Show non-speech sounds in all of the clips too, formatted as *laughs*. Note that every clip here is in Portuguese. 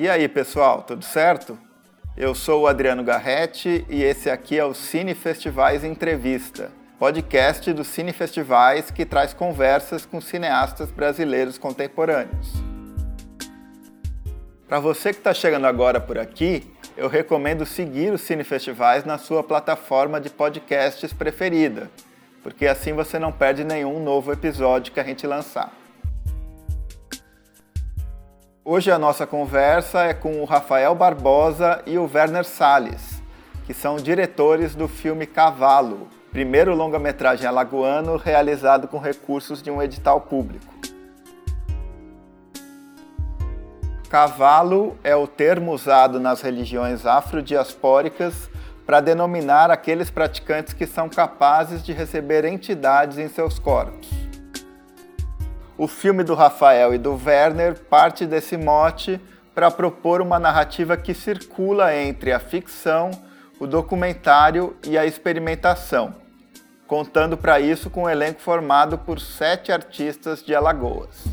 E aí, pessoal, tudo certo? Eu sou o Adriano Garretti e esse aqui é o Cine Festivais Entrevista, podcast do Cine Festivais que traz conversas com cineastas brasileiros contemporâneos. Para você que está chegando agora por aqui, eu recomendo seguir o Cine Festivais na sua plataforma de podcasts preferida, porque assim você não perde nenhum novo episódio que a gente lançar. Hoje a nossa conversa é com o Rafael Barbosa e o Werner Salles, que são diretores do filme Cavalo, primeiro longa-metragem alagoano realizado com recursos de um edital público. Cavalo é o termo usado nas religiões afrodiaspóricas para denominar aqueles praticantes que são capazes de receber entidades em seus corpos. O filme do Rafael e do Werner parte desse mote para propor uma narrativa que circula entre a ficção, o documentário e a experimentação, contando para isso com um elenco formado por sete artistas de Alagoas.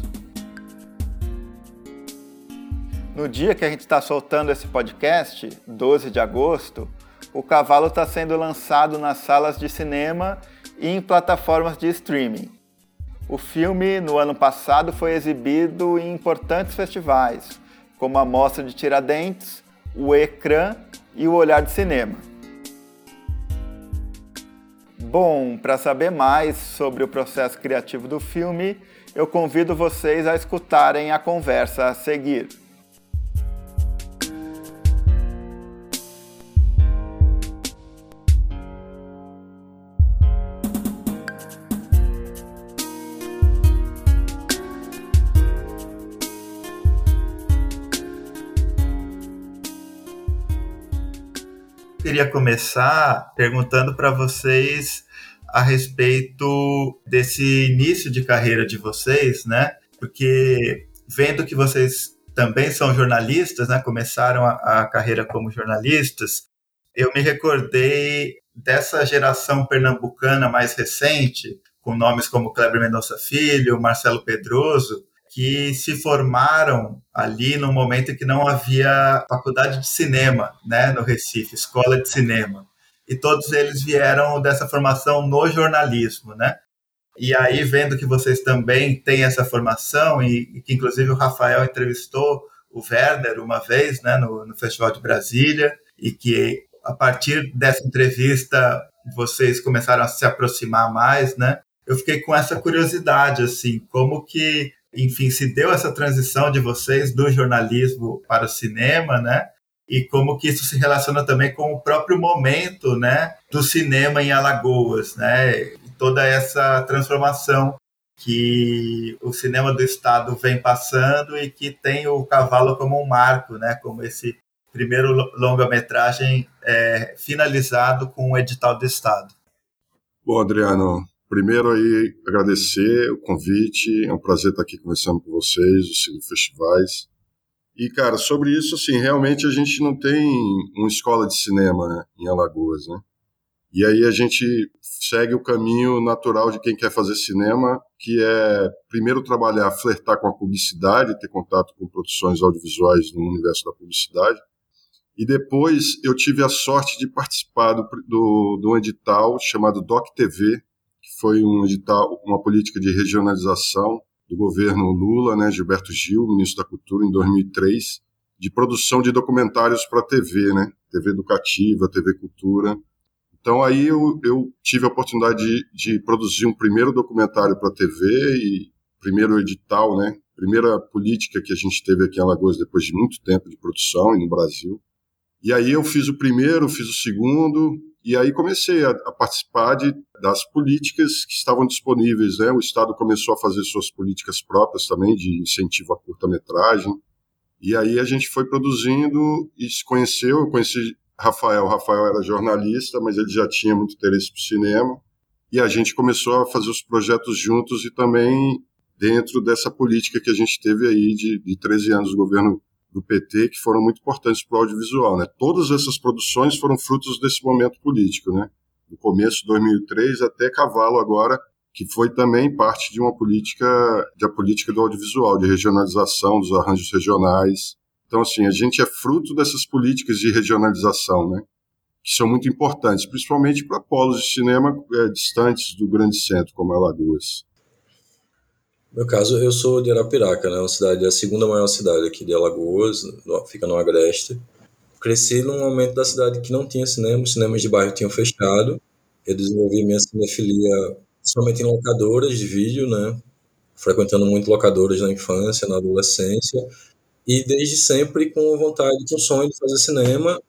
No dia que a gente está soltando esse podcast, 12 de agosto, o Cavalo está sendo lançado nas salas de cinema e em plataformas de streaming. O filme, no ano passado, foi exibido em importantes festivais, como a Mostra de Tiradentes, o Ecrã e o Olhar de Cinema. Bom, para saber mais sobre o processo criativo do filme, eu convido vocês a escutarem a conversa a seguir. Queria começar perguntando para vocês a respeito desse início de carreira de vocês, né? Porque vendo que vocês também são jornalistas, né? Começaram a, a carreira como jornalistas, eu me recordei dessa geração pernambucana mais recente, com nomes como Kleber Mendonça Filho, Marcelo Pedroso, que se formaram ali no momento que não havia faculdade de cinema, né, no Recife, escola de cinema. E todos eles vieram dessa formação no jornalismo, né? E aí, vendo que vocês também têm essa formação, e que inclusive o Rafael entrevistou o Werner uma vez, né, no, no Festival de Brasília, e que a partir dessa entrevista vocês começaram a se aproximar mais, né? Eu fiquei com essa curiosidade, assim, como que enfim, se deu essa transição de vocês do jornalismo para o cinema, né? E como que isso se relaciona também com o próprio momento, né, do cinema em Alagoas, né? Toda essa transformação que o cinema do estado vem passando e que tem o cavalo como um marco, né? Como esse primeiro longa-metragem é, finalizado com o edital do estado. Bom, Adriano, Primeiro aí agradecer o convite, é um prazer estar aqui conversando com vocês, os cinco festivais. E cara, sobre isso assim, realmente a gente não tem uma escola de cinema em Alagoas, né? E aí a gente segue o caminho natural de quem quer fazer cinema, que é primeiro trabalhar, flertar com a publicidade, ter contato com produções audiovisuais no universo da publicidade. E depois eu tive a sorte de participar do, do, um edital chamado Doc TV, foi um edital, uma política de regionalização do governo Lula, né, Gilberto Gil, ministro da Cultura, em 2003, de produção de documentários para TV, né, TV educativa, TV cultura. Então aí eu, eu tive a oportunidade de, de produzir um primeiro documentário para TV e primeiro edital, né, primeira política que a gente teve aqui em Alagoas depois de muito tempo de produção e no Brasil. E aí eu fiz o primeiro, fiz o segundo, e aí comecei a, a, participar de, das políticas que estavam disponíveis. Né? O Estado começou a fazer suas políticas próprias também de incentivo à curta-metragem. E aí a gente foi produzindo e se conheceu. Eu conheci Rafael. Rafael era jornalista, mas ele já tinha muito interesse por cinema. E a gente começou a fazer os projetos juntos e também dentro dessa política que a gente teve aí de, de 13 anos do governo do PT que foram muito importantes para o audiovisual. Né? Todas essas produções foram frutos desse momento político, né? do começo de 2003 até Cavalo agora, que foi também parte de uma política, da política do audiovisual, de regionalização dos arranjos regionais. Então, assim, a gente é fruto dessas políticas de regionalização, né? Que são muito importantes, principalmente para polos de cinema é, distantes do grande centro, como Alagoas. Meu caso, eu sou de Arapiraca, né? Uma cidade, a segunda maior cidade aqui de Alagoas, fica no Agreste. Cresci num momento da cidade que não tinha cinema, os cinemas de bairro tinham fechado. Eu desenvolvi minha cinefilia principalmente em locadoras de vídeo, né? Frequentando muito locadoras na infância, na adolescência. E desde sempre com vontade, com sonho de fazer cinema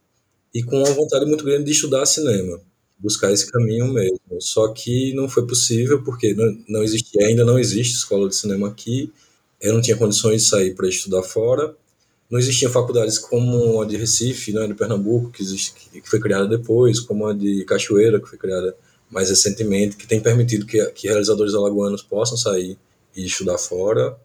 e com uma vontade muito grande de estudar cinema buscar esse caminho mesmo. Só que não foi possível porque não, não existia, ainda não existe escola de cinema aqui. Eu não tinha condições de sair para estudar fora. Não existiam faculdades como a de Recife, né, de Pernambuco, que, existe, que foi criada depois, como a de Cachoeira, que foi criada mais recentemente, que tem permitido que, que realizadores alagoanos possam sair e estudar fora.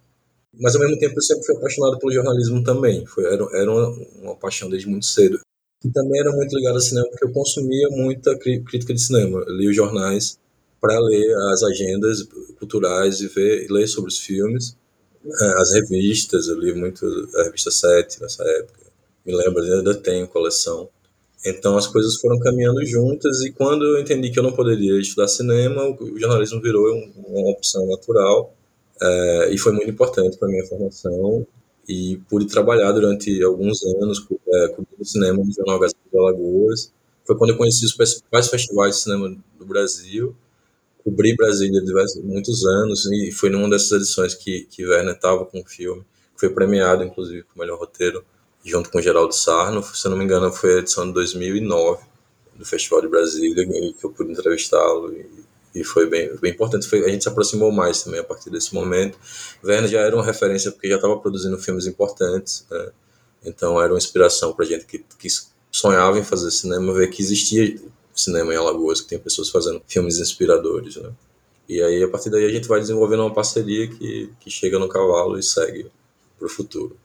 Mas ao mesmo tempo eu sempre fui apaixonado pelo jornalismo também. Foi, era era uma, uma paixão desde muito cedo. E também era muito ligado ao cinema porque eu consumia muita crítica de cinema. Eu lia os jornais para ler as agendas culturais e ver e ler sobre os filmes. É, as revistas, eu li muito a revista 7 nessa época. Me lembro, ainda tenho coleção. Então as coisas foram caminhando juntas e quando eu entendi que eu não poderia estudar cinema, o jornalismo virou uma opção natural é, e foi muito importante para minha formação e pude trabalhar durante alguns anos é, cobrindo cinema no Jornal Gazeta de Alagoas. Foi quando eu conheci os principais festivais de cinema do Brasil. Cobri Brasília diversos, muitos anos e foi numa dessas edições que, que Werner estava com o filme, que foi premiado, inclusive, com o melhor roteiro, junto com Geraldo Sarno. Se eu não me engano, foi a edição de 2009 do Festival de Brasília, que eu pude entrevistá-lo e e foi bem, bem importante. Foi, a gente se aproximou mais também a partir desse momento. Werner já era uma referência porque já estava produzindo filmes importantes, né? então era uma inspiração para gente que, que sonhava em fazer cinema, ver que existia cinema em Alagoas, que tem pessoas fazendo filmes inspiradores. Né? E aí, a partir daí, a gente vai desenvolvendo uma parceria que, que chega no cavalo e segue para o futuro.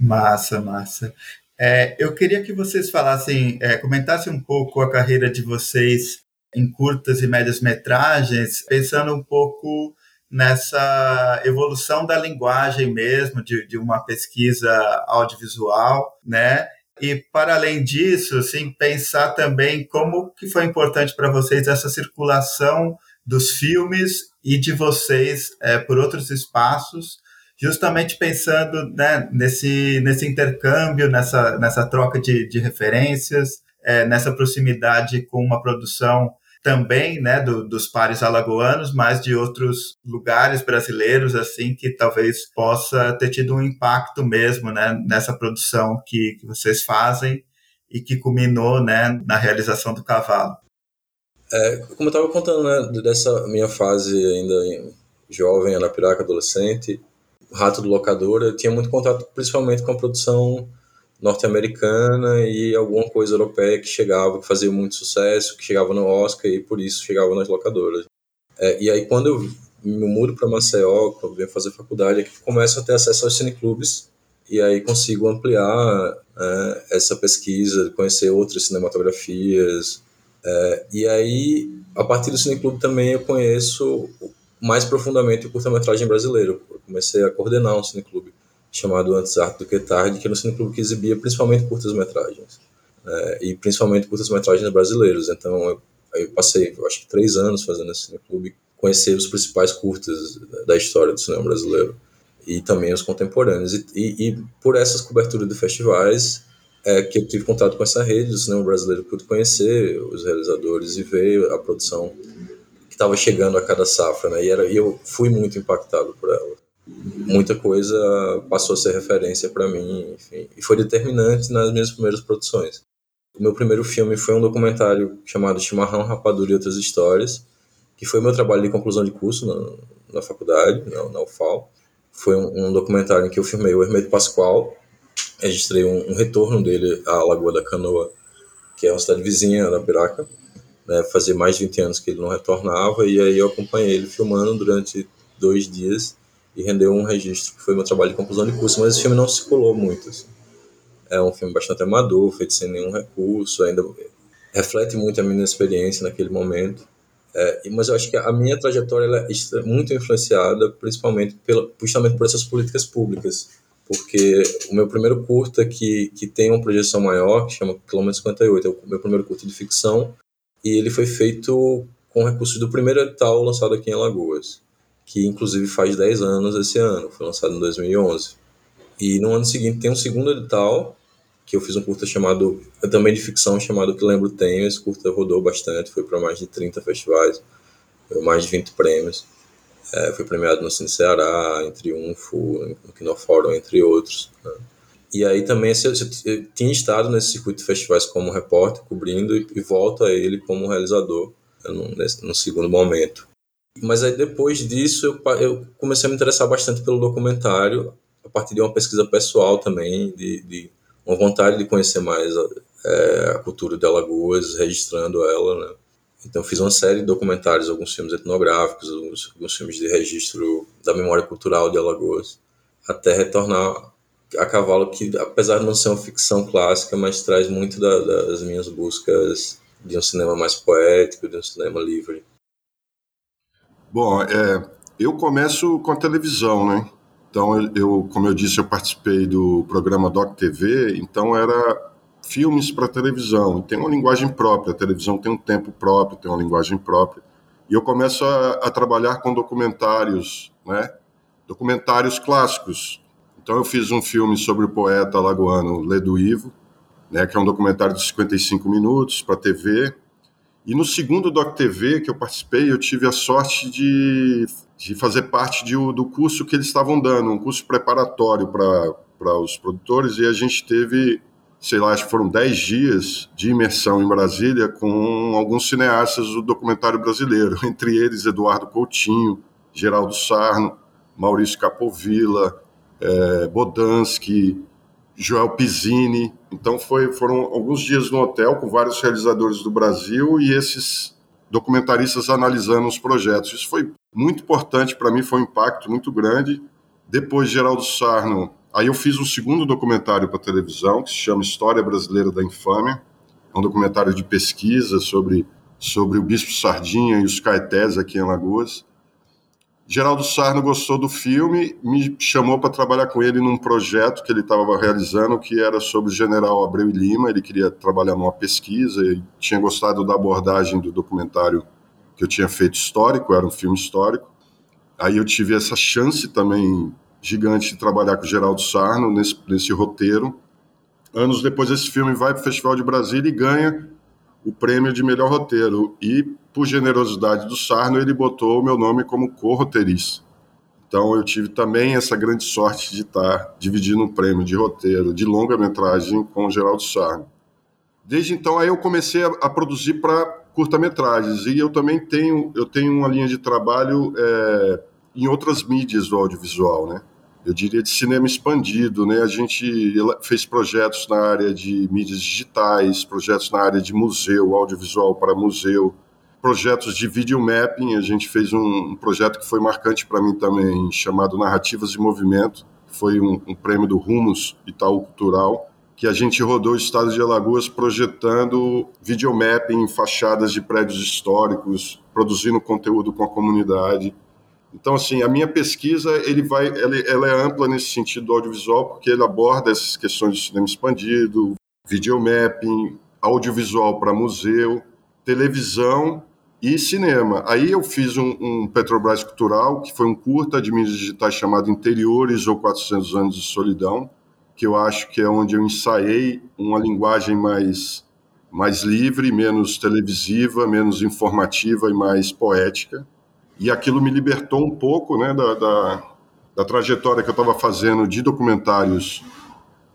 Massa, massa. É, eu queria que vocês falassem, é, comentassem um pouco a carreira de vocês em curtas e médias metragens, pensando um pouco nessa evolução da linguagem mesmo, de, de uma pesquisa audiovisual, né? E para além disso, assim, pensar também como que foi importante para vocês essa circulação dos filmes e de vocês é, por outros espaços, justamente pensando né, nesse, nesse intercâmbio, nessa, nessa troca de, de referências, é, nessa proximidade com uma produção também né, do, dos pares alagoanos, mas de outros lugares brasileiros, assim, que talvez possa ter tido um impacto mesmo né, nessa produção que, que vocês fazem e que culminou né, na realização do cavalo. É, como eu estava contando né, dessa minha fase ainda jovem, Anapiraca, adolescente, rato do locador, eu tinha muito contato principalmente com a produção norte-americana e alguma coisa europeia que chegava, que fazia muito sucesso, que chegava no Oscar e por isso chegava nas locadoras. É, e aí quando eu me mudo para Maceió, quando eu venho fazer faculdade, é que começo a ter acesso aos cineclubes e aí consigo ampliar é, essa pesquisa, conhecer outras cinematografias. É, e aí, a partir do cineclube também eu conheço mais profundamente o curta-metragem brasileiro. Eu comecei a coordenar um cineclube chamado Antes Arte do que Tarde, que era um cineclube que exibia principalmente curtas-metragens. Né, e principalmente curtas-metragens brasileiros. Então, eu, eu passei, eu acho que três anos fazendo esse cineclube, conhecer os principais curtas da história do cinema brasileiro e também os contemporâneos. E, e, e por essas coberturas de festivais é que eu tive contato com essa rede do cinema brasileiro, pude conhecer os realizadores e ver a produção que estava chegando a cada safra, né? E, era, e eu fui muito impactado por ela muita coisa passou a ser referência para mim, enfim, e foi determinante nas minhas primeiras produções. O meu primeiro filme foi um documentário chamado Chimarrão, Rapadura e Outras Histórias, que foi meu trabalho de conclusão de curso na, na faculdade, na, na UFAL. Foi um, um, documentário em que eu filmei o Hermeto Pascoal, registrei um, um, retorno dele à Lagoa da Canoa, que é uma cidade vizinha da Piraca. Né, fazia mais de 20 anos que ele não retornava, e aí eu acompanhei ele filmando durante dois dias e rendeu um registro, que foi meu trabalho de conclusão de curso, mas esse filme não circulou muito. Assim. É um filme bastante amador, feito sem nenhum recurso, ainda reflete muito a minha experiência naquele momento. É, mas eu acho que a minha trajetória é muito influenciada, principalmente pela, justamente por essas políticas públicas porque o meu primeiro curta que, que tem uma projeção maior, que chama Quilômetro 58, é o meu primeiro curta de ficção, e ele foi feito com recursos do primeiro edital lançado aqui em Alagoas, que inclusive faz 10 anos esse ano, foi lançado em 2011. E no ano seguinte tem um segundo edital, que eu fiz um curta chamado, também de ficção, chamado Que Lembro Tenho. Esse curta rodou bastante, foi para mais de 30 festivais, mais de 20 prêmios. É, foi premiado no Cine Ceará, em Triunfo, no Kinofórum, entre outros. Né? E aí também eu, eu, tinha estado nesse circuito de festivais como repórter, cobrindo, e, e volto a ele como realizador né, no, nesse, no segundo momento. Mas aí depois disso eu, eu comecei a me interessar bastante pelo documentário, a partir de uma pesquisa pessoal também, de, de uma vontade de conhecer mais a, é, a cultura de Alagoas, registrando ela, né? Então fiz uma série de documentários, alguns filmes etnográficos, alguns, alguns filmes de registro da memória cultural de Alagoas, até retornar a cavalo que, apesar de não ser uma ficção clássica, mas traz muito da, das minhas buscas de um cinema mais poético, de um cinema livre. Bom, é, eu começo com a televisão, né? Então, eu, como eu disse, eu participei do programa Doc TV, então era filmes para televisão, tem uma linguagem própria, a televisão tem um tempo próprio, tem uma linguagem própria. E eu começo a, a trabalhar com documentários, né? Documentários clássicos. Então, eu fiz um filme sobre o poeta lagoano Ledo Ivo, né, que é um documentário de 55 minutos para TV, e no segundo Doc TV que eu participei, eu tive a sorte de, de fazer parte de, do curso que eles estavam dando, um curso preparatório para os produtores, e a gente teve, sei lá, acho que foram 10 dias de imersão em Brasília com alguns cineastas do documentário brasileiro, *laughs* entre eles Eduardo Coutinho, Geraldo Sarno, Maurício Capovilla, é, Bodansky, Joel Pizzini. Então foi, foram alguns dias no hotel com vários realizadores do Brasil e esses documentaristas analisando os projetos. Isso foi muito importante para mim, foi um impacto muito grande. Depois Geraldo Sarno, aí eu fiz um segundo documentário para televisão que se chama História Brasileira da Infâmia. É um documentário de pesquisa sobre sobre o Bispo Sardinha e os caetés aqui em Alagoas. Geraldo Sarno gostou do filme, me chamou para trabalhar com ele num projeto que ele estava realizando, que era sobre o General Abreu e Lima. Ele queria trabalhar numa pesquisa e tinha gostado da abordagem do documentário que eu tinha feito histórico, era um filme histórico. Aí eu tive essa chance também gigante de trabalhar com o Geraldo Sarno nesse, nesse roteiro. Anos depois, esse filme vai para o Festival de Brasília e ganha o prêmio de melhor roteiro. E, por generosidade do Sarno, ele botou o meu nome como co-roteirista. Então, eu tive também essa grande sorte de estar dividindo um prêmio de roteiro de longa-metragem com o Geraldo Sarno. Desde então, aí eu comecei a, a produzir para curta-metragens. E eu também tenho, eu tenho uma linha de trabalho é, em outras mídias do audiovisual, né? eu diria, de cinema expandido. Né? A gente fez projetos na área de mídias digitais, projetos na área de museu, audiovisual para museu, projetos de videomapping. A gente fez um projeto que foi marcante para mim também, chamado Narrativas de Movimento, foi um, um prêmio do Rumos Itaú Cultural, que a gente rodou o estado de Alagoas projetando videomapping em fachadas de prédios históricos, produzindo conteúdo com a comunidade. Então, assim, a minha pesquisa ele vai, ela, ela, é ampla nesse sentido do audiovisual, porque ele aborda essas questões de cinema expandido, videomapping, audiovisual para museu, televisão e cinema. Aí eu fiz um, um, Petrobras Cultural, que foi um curta de mídias digitais chamado Interiores ou 400 Anos de Solidão, que eu acho que é onde eu ensaiei uma linguagem mais, mais livre, menos televisiva, menos informativa e mais poética e aquilo me libertou um pouco né, da, da, da trajetória que eu estava fazendo de documentários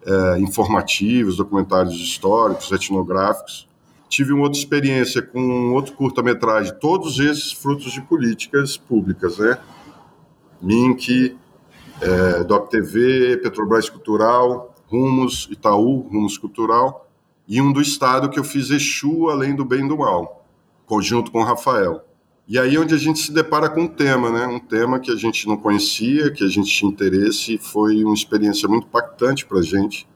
é, informativos, documentários históricos, etnográficos. Tive uma outra experiência com outro curta-metragem, todos esses frutos de políticas públicas, né? Mink, é, Doc TV, Petrobras Cultural, Rumos Itaú, Rumos Cultural, e um do Estado que eu fiz Exu Além do Bem e do Mal, conjunto com o Rafael. E aí é onde a gente se depara com um tema, né? Um tema que a gente não conhecia, que a gente tinha interesse e foi uma experiência muito impactante para a gente.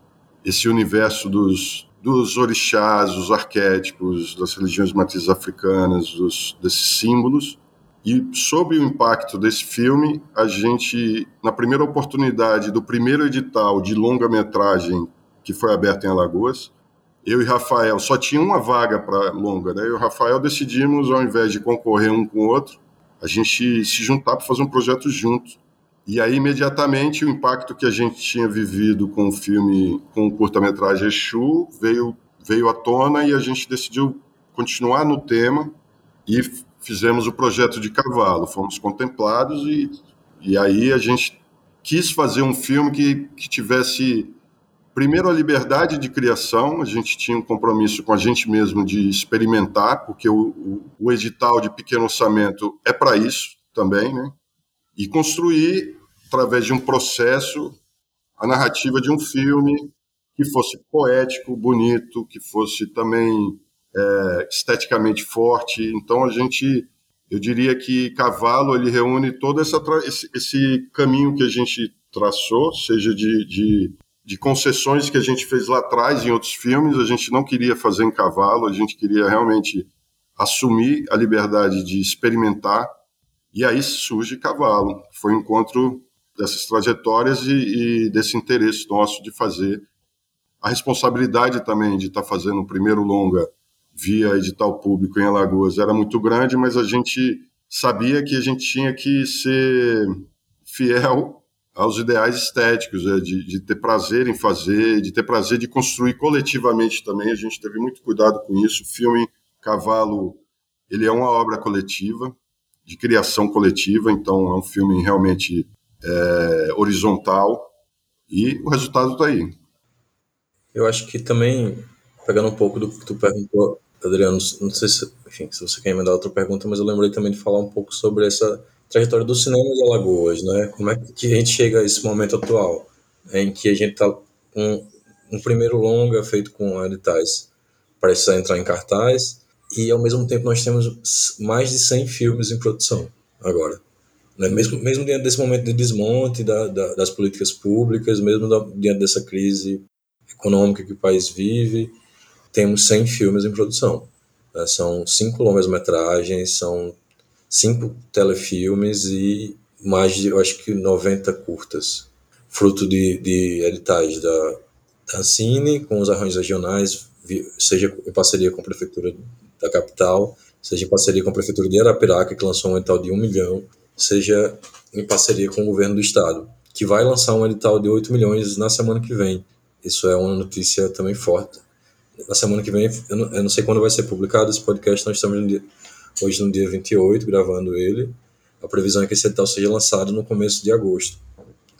Esse universo dos, dos orixás, dos arquétipos, das religiões matrizes africanas, dos, desses símbolos. E sob o impacto desse filme, a gente, na primeira oportunidade do primeiro edital de longa-metragem que foi aberto em Alagoas, eu e Rafael só tinha uma vaga para longa, né? Eu e o Rafael decidimos, ao invés de concorrer um com o outro, a gente se juntar para fazer um projeto junto. E aí, imediatamente, o impacto que a gente tinha vivido com o filme, com o curta-metragem Exu, veio, veio à tona e a gente decidiu continuar no tema e fizemos o projeto de cavalo. Fomos contemplados e, e aí a gente quis fazer um filme que, que tivesse Primeiro, a liberdade de criação, a gente tinha um compromisso com a gente mesmo de experimentar, porque o, o, o edital de pequeno orçamento é para isso também, né? E construir, através de um processo, a narrativa de um filme que fosse poético, bonito, que fosse também é, esteticamente forte. Então, a gente, eu diria que Cavalo, ele reúne todo essa, esse, esse caminho que a gente traçou, seja de, de de concessões que a gente fez lá atrás em outros filmes. A gente não queria fazer em cavalo, a gente queria realmente assumir a liberdade de experimentar. E aí surge Cavalo. Foi um encontro dessas trajetórias e, e desse interesse nosso de fazer. A responsabilidade também de estar fazendo o primeiro longa via edital público em Alagoas era muito grande, mas a gente sabia que a gente tinha que ser fiel aos ideais estéticos, é, de, de, ter prazer em fazer, de ter prazer de construir coletivamente também. A gente teve muito cuidado com isso. O filme Cavalo, ele é uma obra coletiva, de criação coletiva, então é um filme realmente é, horizontal e o resultado está aí. Eu acho que também, pegando um pouco do que tu perguntou, Adriano, não sei se, enfim, se você quer emendar outra pergunta, mas eu lembrei também de falar um pouco sobre essa trajetória do cinema de Alagoas, né? Como é que a gente chega a esse momento atual, né, em que a gente está com um primeiro longa feito com editais para entrar em cartaz e ao mesmo tempo nós temos mais de 100 filmes em produção agora. Né? Mesmo, mesmo diante desse momento de desmonte da, da, das políticas públicas, mesmo da, diante dessa crise econômica que o país vive, temos 100 filmes em produção. Né? São cinco longas metragens, são cinco telefilmes e mais de, eu acho que 90 curtas, fruto de, de editais da, da Cine, com os arranjos regionais, seja em parceria com a Prefeitura da capital, seja em parceria com a Prefeitura de Arapiraca, que lançou um edital de um milhão, seja em parceria com o governo do estado, que vai lançar um edital de 8 milhões na semana que vem. Isso é uma notícia também forte. Na semana que vem, eu não, eu não sei quando vai ser publicado esse podcast, nós estamos no dia, hoje no dia 28, gravando ele. A previsão é que esse edital seja lançado no começo de agosto,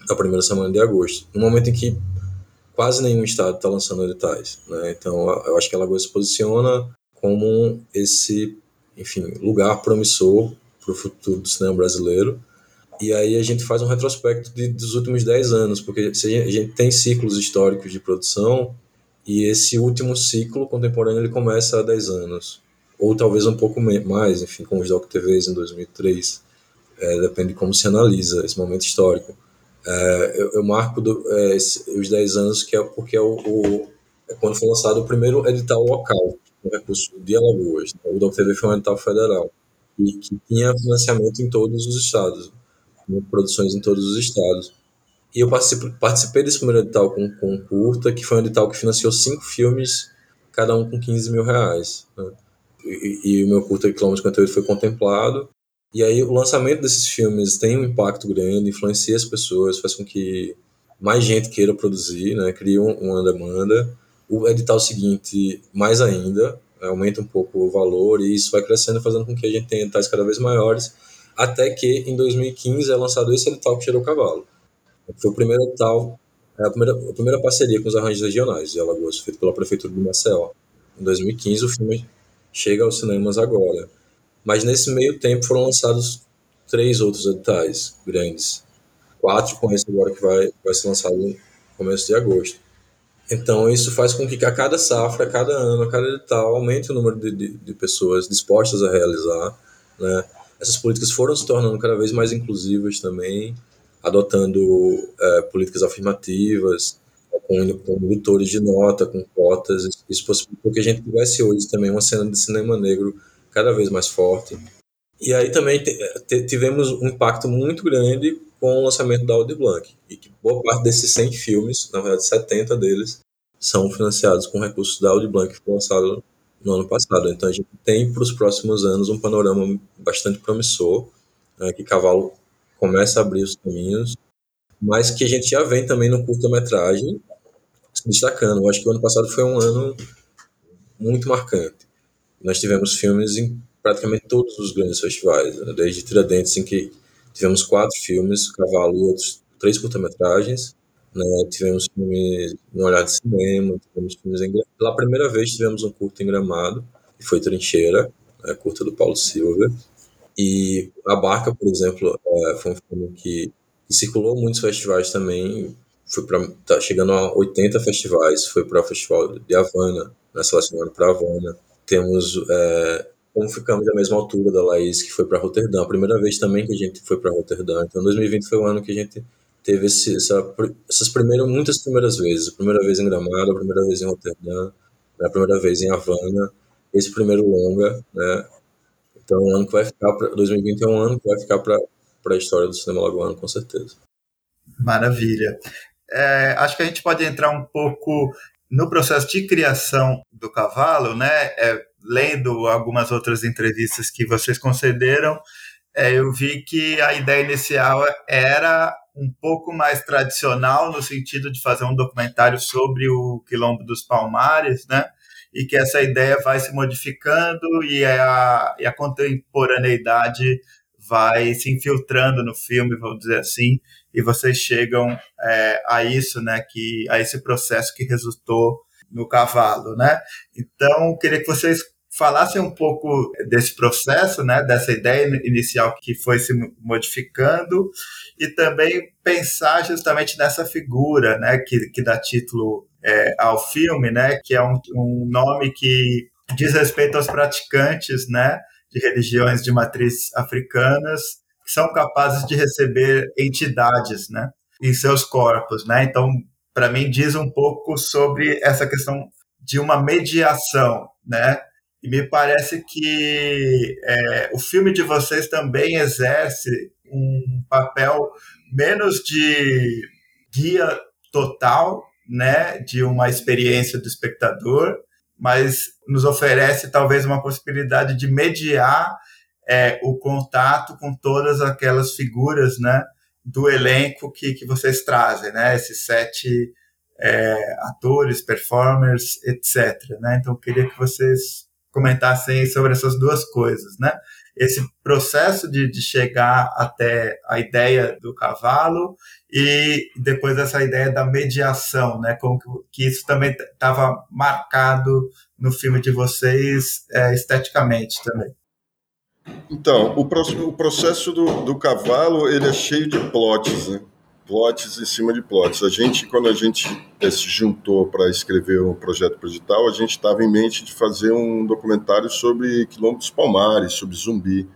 na primeira semana de agosto, no momento em que quase nenhum estado está lançando editais. Né? Então, eu acho que a Lagoa se posiciona como esse, enfim, lugar promissor para o futuro do cinema brasileiro. E aí a gente faz um retrospecto de, dos últimos 10 anos, porque a gente tem ciclos históricos de produção e esse último ciclo contemporâneo ele começa há 10 anos ou talvez um pouco mais, enfim, com os Doc TVs em 2003. É, depende de como se analisa esse momento histórico. É, eu, eu, marco do, é, os 10 anos que é porque é, o, o, é quando foi lançado o primeiro edital local, recurso de Alagoas. O TV foi um edital federal e que tinha financiamento em todos os estados, produções em todos os estados. E eu participei, desse primeiro edital com, com curta, que foi um edital que financiou cinco filmes, cada um com 15 mil reais. Né? e, e o meu curta quilômetro 58 foi contemplado. E aí o lançamento desses filmes tem um impacto grande, influencia as pessoas, faz com que mais gente queira produzir, né? cria uma demanda. O edital seguinte, mais ainda, aumenta um pouco o valor e isso vai crescendo, fazendo com que a gente tenha editais cada vez maiores, até que em 2015 é lançado esse edital que tirou o cavalo. Foi o primeiro edital, é a primeira, a primeira parceria com os arranjos regionais de Alagoas, feito pela Prefeitura de Maceió. Em 2015 o filme chega aos cinemas agora. Mas nesse meio tempo foram lançados três outros editais grandes. Quatro com esse agora que vai, vai ser lançado no começo de agosto. Então isso faz com que a cada safra, a cada ano, a cada edital, aumente o número de, de, de pessoas dispostas a realizar. Né? Essas políticas foram se tornando cada vez mais inclusivas também, adotando é, políticas afirmativas, com, com de nota, com cotas. Isso possibilitou que a gente tivesse hoje também uma cena de cinema negro cada vez mais forte. E aí também tivemos um impacto muito grande com o lançamento da Audi Blanc. E que boa parte desses 100 filmes, na verdade 70 deles, são financiados com recursos da Audi Blanc que foi lançado no ano passado. Então a gente tem para os próximos anos um panorama bastante promissor, né, que Cavalo começa a abrir os caminhos, mas que a gente já vem também no curta-metragem se destacando. Eu acho que o ano passado foi um ano muito marcante. Nós tivemos filmes praticamente todos os grandes festivais, né? desde Tiradentes, em que tivemos quatro filmes, Cavalo e outros três curta-metragens, né? tivemos filmes no Olhar de Cinema, tivemos filmes em Pela primeira vez tivemos um curto em Gramado, que foi Trincheira, né? curta do Paulo Silva, e A Barca, por exemplo, é, foi um filme que, que circulou muitos festivais também, foi para tá chegando a 80 festivais, foi para o Festival de Havana, né, selecionado para Havana. Temos é, como ficamos à mesma altura da Laís, que foi para Roterdã. A primeira vez também que a gente foi para Roterdã. Então, 2020 foi o ano que a gente teve esse, essa, essas primeiras, muitas primeiras vezes. A primeira vez em Gramado, a primeira vez em Roterdã, a primeira vez em Havana. Esse primeiro longa, né? Então, é um ano que vai ficar pra, 2020 é um ano que vai ficar para a história do cinema lagoano, com certeza. Maravilha. É, acho que a gente pode entrar um pouco no processo de criação do cavalo, né? É, lendo algumas outras entrevistas que vocês concederam, é, eu vi que a ideia inicial era um pouco mais tradicional no sentido de fazer um documentário sobre o quilombo dos Palmares, né? E que essa ideia vai se modificando e a, e a contemporaneidade vai se infiltrando no filme, vamos dizer assim, e vocês chegam é, a isso, né? Que a esse processo que resultou no cavalo, né? Então, queria que vocês falassem um pouco desse processo, né, dessa ideia inicial que foi se modificando e também pensar justamente nessa figura, né, que, que dá título é, ao filme, né, que é um, um nome que diz respeito aos praticantes, né, de religiões de matriz africanas que são capazes de receber entidades, né, em seus corpos, né. Então, para mim diz um pouco sobre essa questão de uma mediação, né, e me parece que é, o filme de vocês também exerce um papel menos de guia total, né, de uma experiência do espectador, mas nos oferece talvez uma possibilidade de mediar é, o contato com todas aquelas figuras, né, do elenco que, que vocês trazem, né, esses sete é, atores, performers, etc. Né? Então, queria que vocês comentassem sobre essas duas coisas, né? Esse processo de, de chegar até a ideia do cavalo e depois essa ideia da mediação, né? Como que, que isso também estava marcado no filme de vocês é, esteticamente também. Então, o, o processo do, do, cavalo ele é cheio de plots, né? Plots em cima de plots. A gente, quando a gente eh, se juntou para escrever um projeto digital, a gente estava em mente de fazer um documentário sobre Quilombo dos Palmares, sobre zumbi,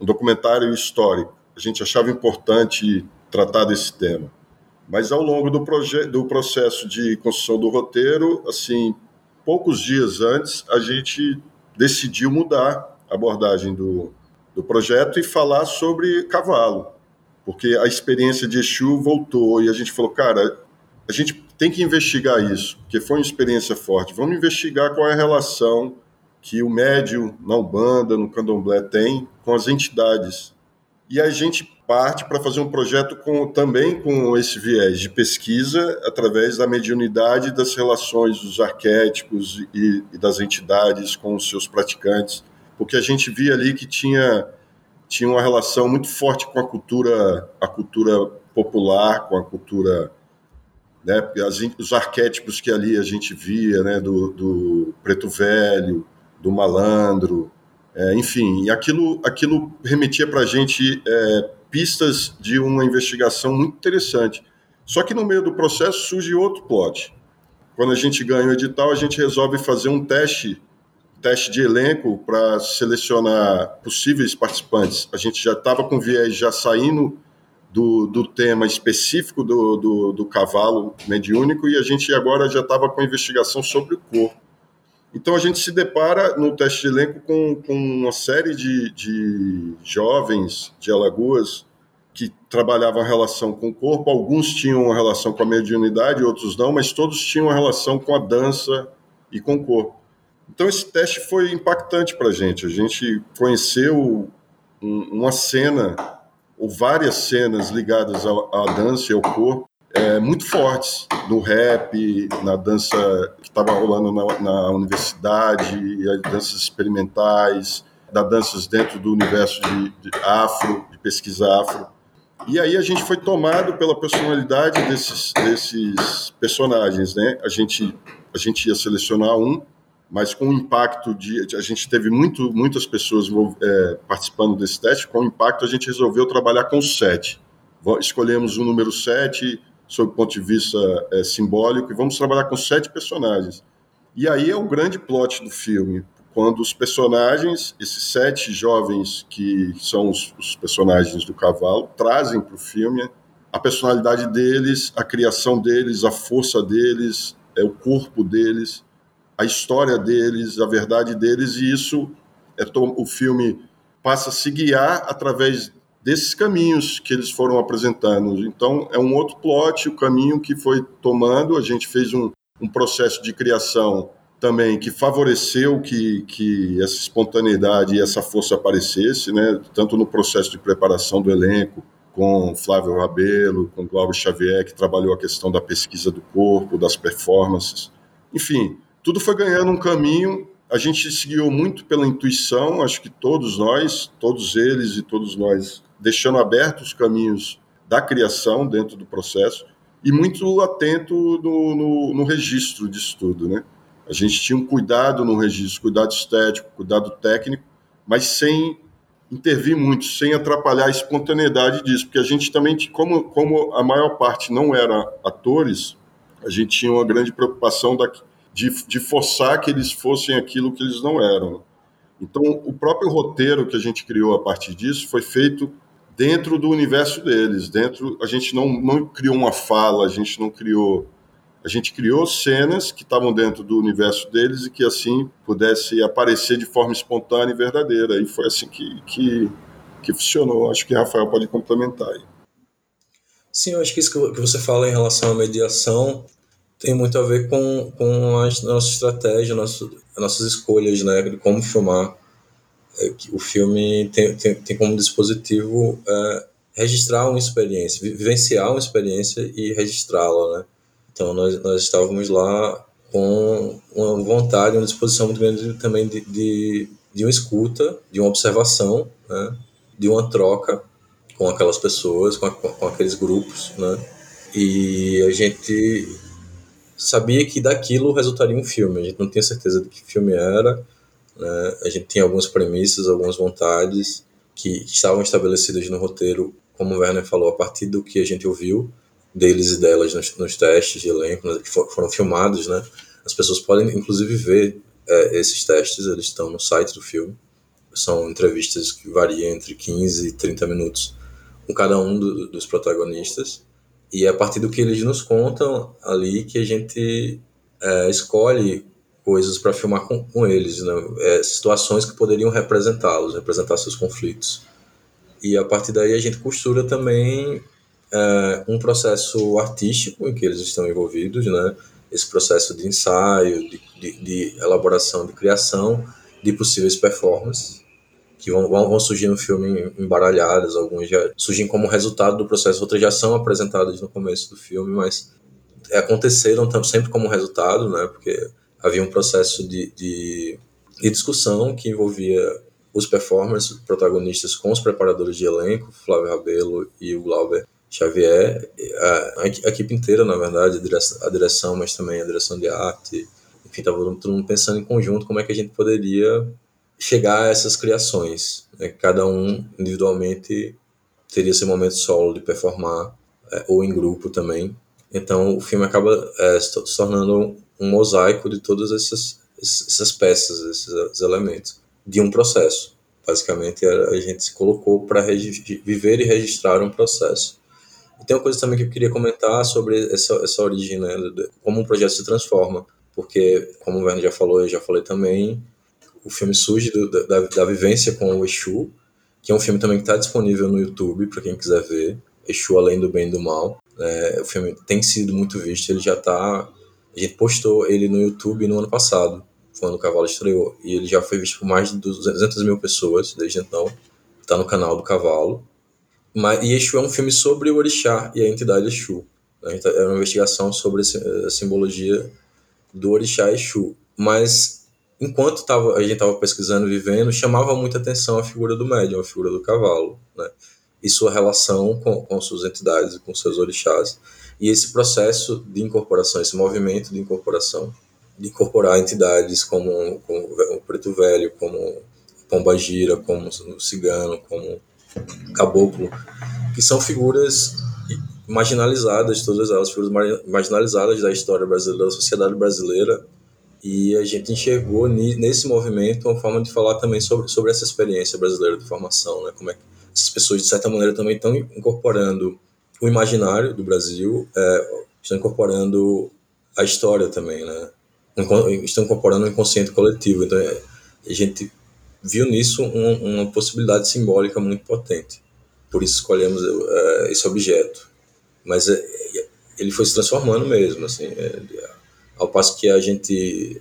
um documentário histórico. A gente achava importante tratar desse tema. Mas ao longo do, do processo de construção do roteiro, assim, poucos dias antes, a gente decidiu mudar a abordagem do, do projeto e falar sobre cavalo porque a experiência de Exu voltou e a gente falou, cara, a gente tem que investigar isso, porque foi uma experiência forte. Vamos investigar qual é a relação que o médio na Umbanda, no Candomblé tem com as entidades. E a gente parte para fazer um projeto com, também com esse viés de pesquisa através da mediunidade das relações dos arquétipos e, e das entidades com os seus praticantes, porque a gente via ali que tinha tinha uma relação muito forte com a cultura, a cultura popular, com a cultura, né, as, os arquétipos que ali a gente via, né, do, do preto velho, do malandro, é, enfim, aquilo, aquilo remetia para a gente é, pistas de uma investigação muito interessante. Só que no meio do processo surge outro plot. Quando a gente ganha o edital, a gente resolve fazer um teste teste de elenco para selecionar possíveis participantes. A gente já estava com viés já saindo do, do tema específico do, do, do cavalo mediúnico e a gente agora já estava com investigação sobre o corpo. Então a gente se depara no teste de elenco com, com uma série de, de jovens de Alagoas que trabalhavam a relação com o corpo, alguns tinham uma relação com a mediunidade, outros não, mas todos tinham uma relação com a dança e com o corpo. Então esse teste foi impactante para a gente. A gente conheceu uma cena ou várias cenas ligadas à, dança e ao corpo é, muito fortes no rap, na dança que estava rolando na, na, universidade, as danças experimentais, da danças dentro do universo de, de afro, de pesquisa afro. E aí a gente foi tomado pela personalidade desses, desses personagens, né? A gente, a gente ia selecionar um, mas com o impacto de... A gente teve muito, muitas pessoas é, participando desse teste, com o impacto a gente resolveu trabalhar com sete. Escolhemos o número sete sob o ponto de vista é, simbólico e vamos trabalhar com sete personagens. E aí é o grande plot do filme, quando os personagens, esses sete jovens que são os, os personagens do cavalo, trazem para o filme a personalidade deles, a criação deles, a força deles, é o corpo deles, a história deles, a verdade deles, e isso é o filme passa a se guiar através desses caminhos que eles foram apresentando. Então, é um outro plot, o caminho que foi tomando. A gente fez um, um processo de criação também que favoreceu que, que essa espontaneidade e essa força aparecesse, né? tanto no processo de preparação do elenco, com Flávio Rabelo, com Cláudio Xavier, que trabalhou a questão da pesquisa do corpo, das performances. Enfim, tudo foi ganhando um caminho. A gente seguiu muito pela intuição, acho que todos nós, todos eles e todos nós, deixando abertos os caminhos da criação dentro do processo e muito atento no, no, no registro de estudo, né? A gente tinha um cuidado no registro, cuidado estético, cuidado técnico, mas sem intervir muito, sem atrapalhar a espontaneidade disso, porque a gente também, como, como a maior parte não era atores, a gente tinha uma grande preocupação da, de, de forçar que eles fossem aquilo que eles não eram. Então, o próprio roteiro que a gente criou a partir disso foi feito dentro do universo deles. Dentro, a gente não, não criou uma fala, a gente não criou a gente criou cenas que estavam dentro do universo deles e que assim pudesse aparecer de forma espontânea e verdadeira. E foi assim que, que, que funcionou. Acho que Rafael pode complementar aí. Sim, eu acho que isso que você fala em relação à mediação tem muito a ver com, com a nossa estratégia, nosso, as nossas escolhas, né, de como filmar. É, o filme tem, tem, tem como dispositivo é, registrar uma experiência, vivenciar uma experiência e registrá-la, né? Então nós, nós estávamos lá com uma vontade, uma disposição muito grande também de, de, de uma escuta, de uma observação, né? de uma troca com aquelas pessoas, com, a, com aqueles grupos, né? E a gente sabia que daquilo resultaria um filme. A gente não tinha certeza de que filme era, né? A gente tinha algumas premissas, algumas vontades que estavam estabelecidas no roteiro, como o Werner falou, a partir do que a gente ouviu deles e delas nos, nos testes de elenco, né, que for, foram filmados, né? As pessoas podem, inclusive, ver é, esses testes, eles estão no site do filme. São entrevistas que variam entre 15 e 30 minutos com cada um do, dos protagonistas. E é a partir do que eles nos contam ali que a gente é, escolhe coisas para filmar com, com eles, né? é, situações que poderiam representá-los, representar seus conflitos. E a partir daí a gente costura também é, um processo artístico em que eles estão envolvidos, né? Esse processo de ensaio, de, de, de elaboração, de criação de possíveis performances que vão, vão surgir no filme embaralhadas, alguns já surgem como resultado do processo, outras já são apresentadas no começo do filme, mas aconteceram sempre como resultado, né? Porque havia um processo de, de, de discussão que envolvia os performers, protagonistas com os preparadores de elenco, Flávio Rabelo e o Glauber Xavier, a, a, equipe inteira, na verdade, a direção, a direção, mas também a direção de arte, enfim, estava todo mundo pensando em conjunto como é que a gente poderia chegar a essas criações. Né? Cada um individualmente teria seu momento solo de performar, é, ou em grupo também. Então o filme acaba é, se tornando um mosaico de todas essas, essas peças, esses elementos, de um processo. Basicamente, a gente se colocou para viver e registrar um processo. E tem uma coisa também que eu queria comentar sobre essa, essa origem, né, como um projeto se transforma. Porque como o Werner já falou, eu já falei também, o filme surge do, da, da vivência com o Exu, que é um filme também que está disponível no YouTube para quem quiser ver, Exu Além do Bem e do Mal. É, o filme tem sido muito visto, ele já está... A gente postou ele no YouTube no ano passado, quando o Cavalo estreou, e ele já foi visto por mais de 200 mil pessoas desde então, está no canal do Cavalo. Mas, e Exu é um filme sobre o Orixá e a entidade Exu. Né? É uma investigação sobre a simbologia do Orixá Exu. Mas, enquanto tava, a gente estava pesquisando e vivendo, chamava muita atenção a figura do médium, a figura do cavalo, né? e sua relação com, com suas entidades e com seus orixás. E esse processo de incorporação, esse movimento de incorporação, de incorporar entidades como, como o Preto Velho, como Pombagira, como o Cigano, como o Caboclo, que são figuras marginalizadas, todas elas figuras marginalizadas da história brasileira, da sociedade brasileira, e a gente enxergou nesse movimento uma forma de falar também sobre, sobre essa experiência brasileira de formação, né? Como é que essas pessoas, de certa maneira, também estão incorporando o imaginário do Brasil, é, estão incorporando a história também, né? Estão incorporando o inconsciente coletivo. Então, é, a gente viu nisso um, uma possibilidade simbólica muito potente. Por isso escolhemos é, esse objeto. Mas é, ele foi se transformando mesmo, assim, é, ao passo que a gente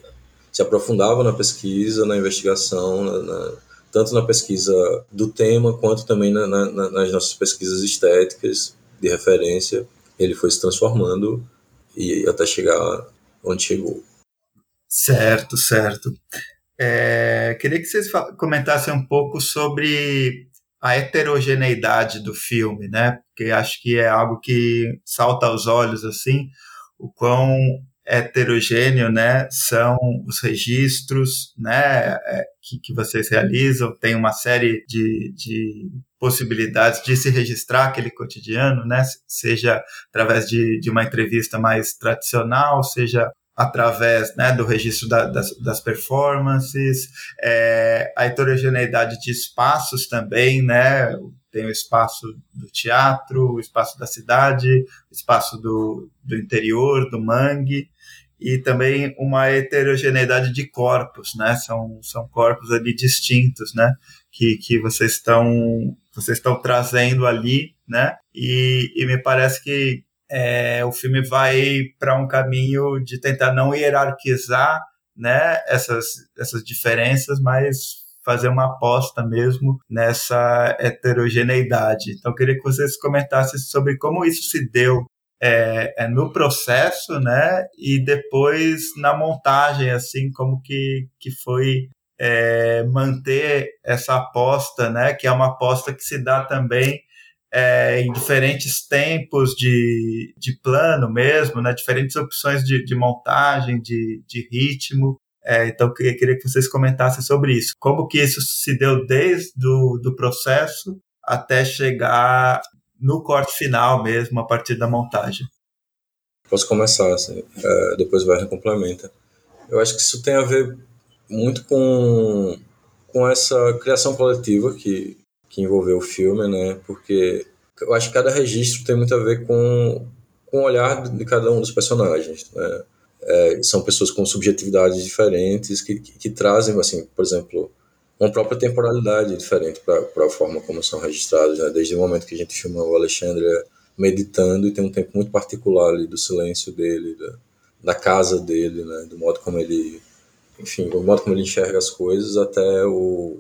se aprofundava na pesquisa, na investigação, na, na, tanto na pesquisa do tema quanto também na, nas nossas pesquisas estéticas de referência, ele foi se transformando e até chegar onde chegou. Certo, certo. É, queria que vocês comentassem um pouco sobre a heterogeneidade do filme, né? Porque acho que é algo que salta aos olhos assim, o quão heterogêneo, né, são os registros, né, é, que, que vocês realizam. Tem uma série de, de possibilidades de se registrar aquele cotidiano, né, seja através de, de uma entrevista mais tradicional, seja através né, do registro da, das, das, performances, é, a heterogeneidade de espaços também, né, tem o espaço do teatro, o espaço da cidade, o espaço do, do interior, do mangue, e também uma heterogeneidade de corpos, né, são, são corpos ali distintos, né, que, que vocês estão vocês estão trazendo ali, né, e, e me parece que é, o filme vai para um caminho de tentar não hierarquizar né, essas, essas diferenças, mas fazer uma aposta mesmo nessa heterogeneidade. Então, eu queria que vocês comentassem sobre como isso se deu é, é, no processo, né, e depois na montagem, assim, como que, que foi é, manter essa aposta, né, que é uma aposta que se dá também é, em diferentes tempos de, de plano mesmo, né? diferentes opções de, de montagem, de, de ritmo. É, então, eu queria que vocês comentassem sobre isso. Como que isso se deu desde do, do processo até chegar no corte final mesmo, a partir da montagem? Posso começar, assim, é, depois vai complementa. Eu acho que isso tem a ver muito com, com essa criação coletiva que, que envolveu o filme, né? Porque eu acho que cada registro tem muito a ver com, com o olhar de cada um dos personagens, né? É, são pessoas com subjetividades diferentes que, que, que, trazem, assim, por exemplo, uma própria temporalidade diferente para a forma como são registrados, né? Desde o momento que a gente filma o Alexandre meditando e tem um tempo muito particular ali do silêncio dele, da, da casa dele, né? Do modo como ele, enfim, do modo como ele enxerga as coisas, até o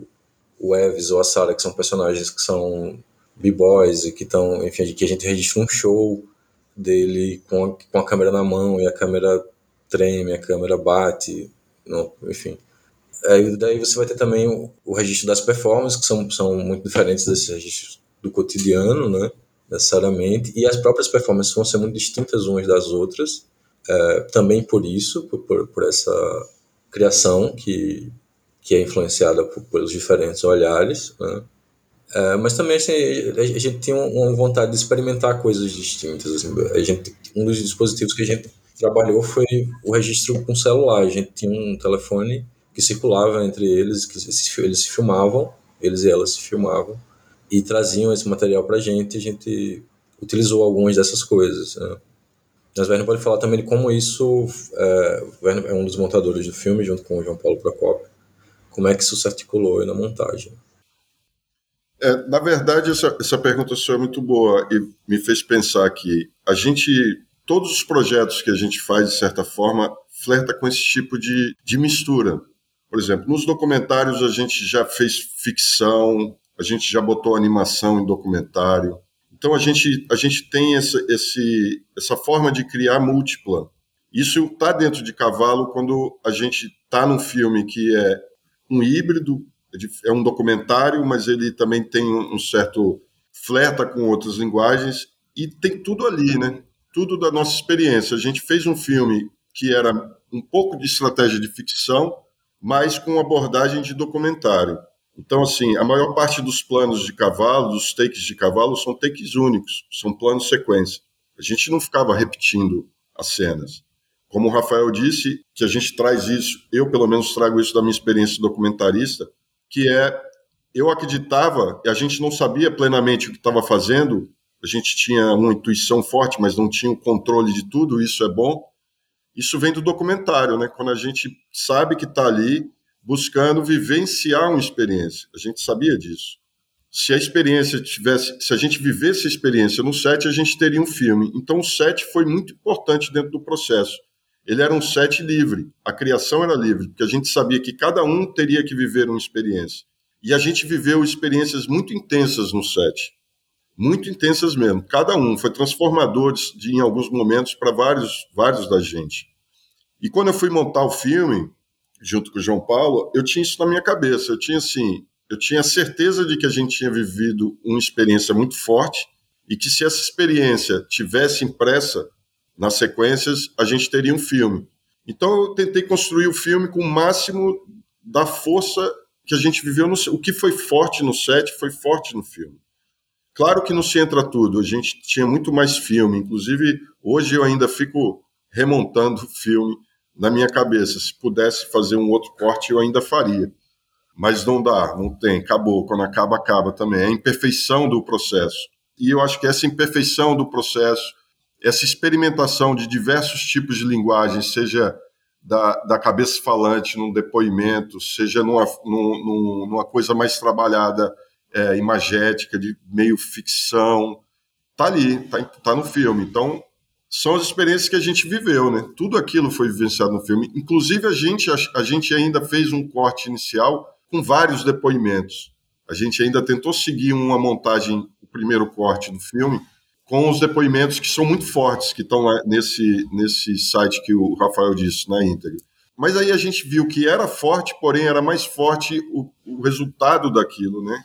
o Eves ou a Sarah, que são personagens que são b-boys e que estão, enfim, que a gente registra um show dele com a, com a câmera na mão e a câmera treme, a câmera bate, não, enfim. Aí daí você vai ter também o, o, registro das performances, que são, são muito diferentes desses registros do cotidiano, né, necessariamente, e as próprias performances vão ser muito distintas umas das outras, é, também por isso, por, por, por essa criação que que é influenciada por, pelos diferentes olhares, né? É, mas também assim, a gente tinha uma vontade de experimentar coisas distintas. Assim, a gente, um dos dispositivos que a gente trabalhou foi o registro com celular. A gente tinha um telefone que circulava entre eles, que eles se filmavam, eles e elas se filmavam e traziam esse material para a gente. A gente utilizou algumas dessas coisas. Né? Mas Werner pode falar também de como isso. É, Werner é um dos montadores do filme, junto com o João Paulo Procopio. Como é que isso se articulou na montagem? É, na verdade, essa, essa pergunta sua é muito boa e me fez pensar que a gente, todos os projetos que a gente faz, de certa forma, flerta com esse tipo de, de mistura. Por exemplo, nos documentários a gente já fez ficção, a gente já botou animação em documentário. Então a gente, a gente tem essa, esse, essa forma de criar múltipla. Isso está dentro de Cavalo quando a gente está num filme que é um híbrido, é um documentário, mas ele também tem um certo flerta com outras linguagens e tem tudo ali, né? Tudo da nossa experiência. A gente fez um filme que era um pouco de estratégia de ficção, mas com abordagem de documentário. Então, assim, a maior parte dos planos de cavalo, dos takes de cavalo, são takes únicos, são planos sequência. A gente não ficava repetindo as cenas. Como o Rafael disse, que a gente traz isso, eu pelo menos trago isso da minha experiência documentarista, que é, eu acreditava, a gente não sabia plenamente o que estava fazendo, a gente tinha uma intuição forte, mas não tinha o controle de tudo, isso é bom. Isso vem do documentário, né? Quando a gente sabe que está ali buscando vivenciar uma experiência. A gente sabia disso. Se a experiência tivesse, se a gente vivesse a experiência no set, a gente teria um filme. Então o set foi muito importante dentro do processo. Ele era um set livre, a criação era livre, porque a gente sabia que cada um teria que viver uma experiência. E a gente viveu experiências muito intensas no set. Muito intensas mesmo. Cada um foi transformador de, em alguns momentos para vários, vários da gente. E quando eu fui montar o filme, junto com o João Paulo, eu tinha isso na minha cabeça. Eu tinha assim, eu tinha certeza de que a gente tinha vivido uma experiência muito forte e que se essa experiência tivesse impressa nas sequências, a gente teria um filme. Então eu tentei construir o filme com o máximo da força que a gente viveu no o que foi forte no set foi forte no filme. Claro que não se entra tudo, a gente tinha muito mais filme, inclusive hoje eu ainda fico remontando o filme na minha cabeça. Se pudesse fazer um outro corte, eu ainda faria. Mas não dá, não tem, acabou. Quando acaba, acaba também. É a imperfeição do processo. E eu acho que essa imperfeição do processo, essa experimentação de diversos tipos de linguagem, seja da, da cabeça falante num depoimento, seja numa, num, numa coisa mais trabalhada, é, imagética, de meio ficção, tá ali, tá, tá no filme. Então, são as experiências que a gente viveu, né? Tudo aquilo foi vivenciado no filme. Inclusive, a gente, a, a gente ainda fez um corte inicial com vários depoimentos. A gente ainda tentou seguir uma montagem, o primeiro corte do filme, com os depoimentos que são muito fortes, que estão nesse, nesse site que o Rafael disse, na íntegra. Mas aí a gente viu que era forte, porém era mais forte o, o resultado daquilo, né?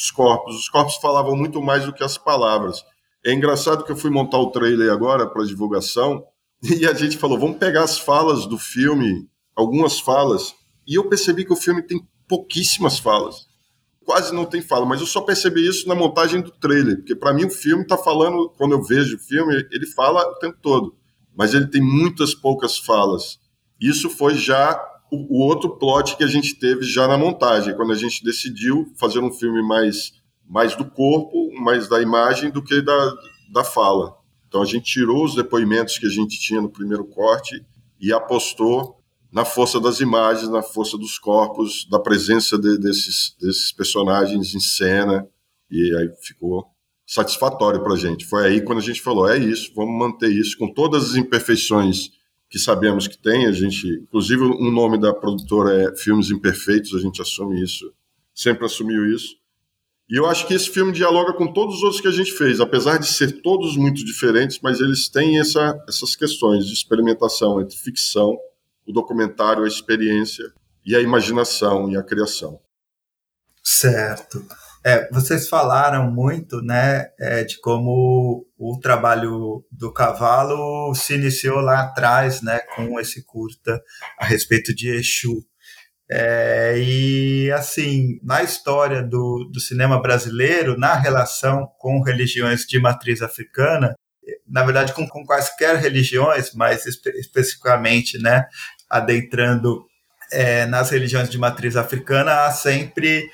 Os corpos. Os corpos falavam muito mais do que as palavras. É engraçado que eu fui montar o trailer agora para divulgação *laughs* e a gente falou, vamos pegar as falas do filme, algumas falas, e eu percebi que o filme tem pouquíssimas falas. Quase não tem fala, mas eu só percebi isso na montagem do trailer, porque para mim o filme está falando, quando eu vejo o filme, ele fala o tempo todo, mas ele tem muitas poucas falas. Isso foi já o, outro plot que a gente teve já na montagem, quando a gente decidiu fazer um filme mais mais do corpo, mais da imagem do que da, da fala. Então a gente tirou os depoimentos que a gente tinha no primeiro corte e apostou na força das imagens, na força dos corpos, da presença de, desses, desses personagens em cena. E aí ficou satisfatório para a gente. Foi aí quando a gente falou: é isso, vamos manter isso com todas as imperfeições que sabemos que tem. A gente, inclusive, o um nome da produtora é Filmes Imperfeitos, a gente assume isso, sempre assumiu isso. E eu acho que esse filme dialoga com todos os outros que a gente fez, apesar de ser todos muito diferentes, mas eles têm essa, essas questões de experimentação entre ficção, o documentário, a experiência e a imaginação e a criação. Certo. É, vocês falaram muito, né, é, de como o trabalho do cavalo se iniciou lá atrás, né, com esse curta a respeito de Exu. É, e, assim, na história do, do cinema brasileiro, na relação com religiões de matriz africana, na verdade, com, com quaisquer religiões, mas espe especificamente, né, adentrando é, nas religiões de matriz africana, há sempre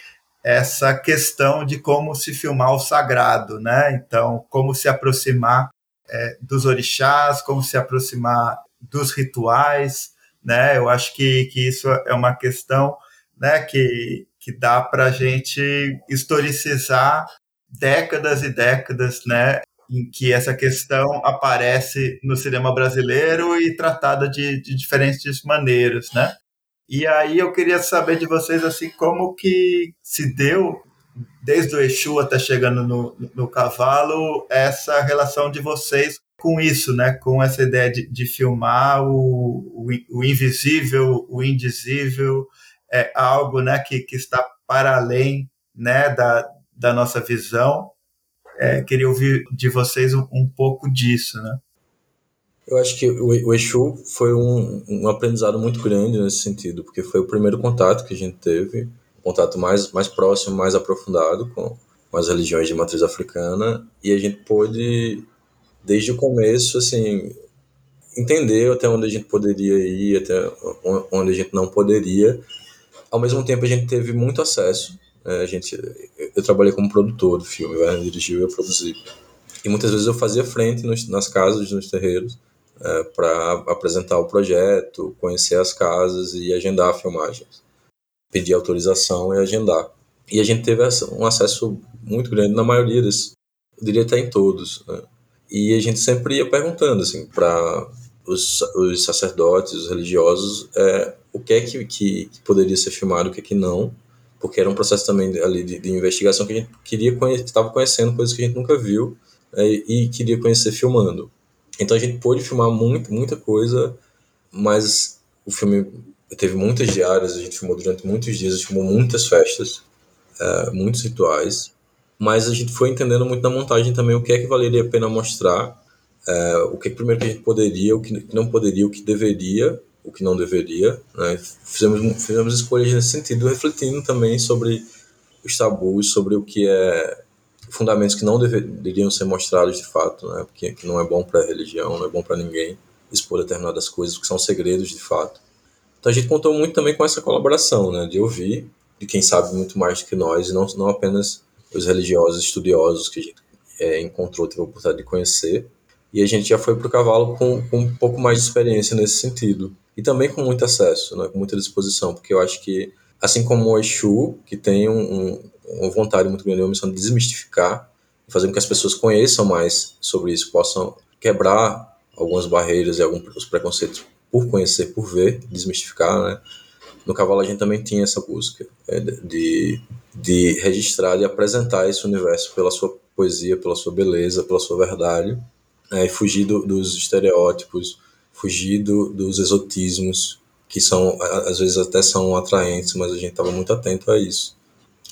essa questão de como se filmar o sagrado, né? Então, como se aproximar é, dos orixás, como se aproximar dos rituais, né? Eu acho que, que isso é uma questão né, que, que dá para a gente historicizar décadas e décadas, né, em que essa questão aparece no cinema brasileiro e tratada de, de diferentes maneiras, né? E aí eu queria saber de vocês assim como que se deu desde o Exu até chegando no, no cavalo essa relação de vocês com isso, né? Com essa ideia de, de filmar o, o, o, invisível, o indizível, é algo, né? Que, que está para além, né? Da, da nossa visão. É, queria ouvir de vocês um, um, pouco disso, né? Eu acho que o, Exu foi um, um aprendizado muito grande nesse sentido, porque foi o primeiro contato que a gente teve, um contato mais, mais próximo, mais aprofundado com, com as religiões de matriz africana, e a gente pôde desde o começo, assim, entender até onde a gente poderia ir, até onde a gente não poderia. Ao mesmo tempo, a gente teve muito acesso. Né? A gente, eu trabalhei como produtor do filme, né? dirigiu e eu produzi. E muitas vezes eu fazia frente nos, nas casas, nos terreiros, é, para apresentar o projeto, conhecer as casas e agendar filmagens. Pedir autorização e agendar. E a gente teve um acesso muito grande na maioria desses, eu diria até em todos. Né? E a gente sempre ia perguntando, assim, para os, os sacerdotes, os religiosos, é, o que é que, que, que, poderia ser filmado, o que é que não, porque era um processo também ali de, de investigação que a gente queria estava conhecendo coisas que a gente nunca viu é, e queria conhecer filmando. Então a gente pôde filmar muito, muita coisa, mas o filme teve muitas diárias, a gente filmou durante muitos dias, a gente filmou muitas festas, é, muitos rituais, mas a gente foi entendendo muito na montagem também o que é que valeria a pena mostrar, é, o que, primeiro que a gente poderia, o que não poderia, o que deveria, o que não deveria. Né? Fizemos, fizemos escolhas nesse sentido, refletindo também sobre os tabus, sobre o que é fundamentos que não deveriam ser mostrados de fato, né? Porque que não é bom para a religião, não é bom para ninguém expor determinadas coisas que são segredos de fato. Então a gente contou muito também com essa colaboração, né? De ouvir de quem sabe muito mais do que nós e não não apenas os religiosos estudiosos que a gente é, encontrou, teve a oportunidade de conhecer. E a gente já foi para o cavalo com, com, um pouco mais de experiência nesse sentido. E também com muito acesso, né, com muita disposição, porque eu acho que, assim como o Exu, que tem um, um, uma vontade muito grande, uma missão de desmistificar, fazer com que as pessoas conheçam mais sobre isso, possam quebrar algumas barreiras e alguns preconceitos por conhecer, por ver, desmistificar, né? No cavalo a gente também tinha essa busca é, de, de registrar e apresentar esse universo pela sua poesia, pela sua beleza, pela sua verdade, é, e fugir do, dos estereótipos, fugir do, dos exotismos, que são, às vezes até são atraentes, mas a gente estava muito atento a isso.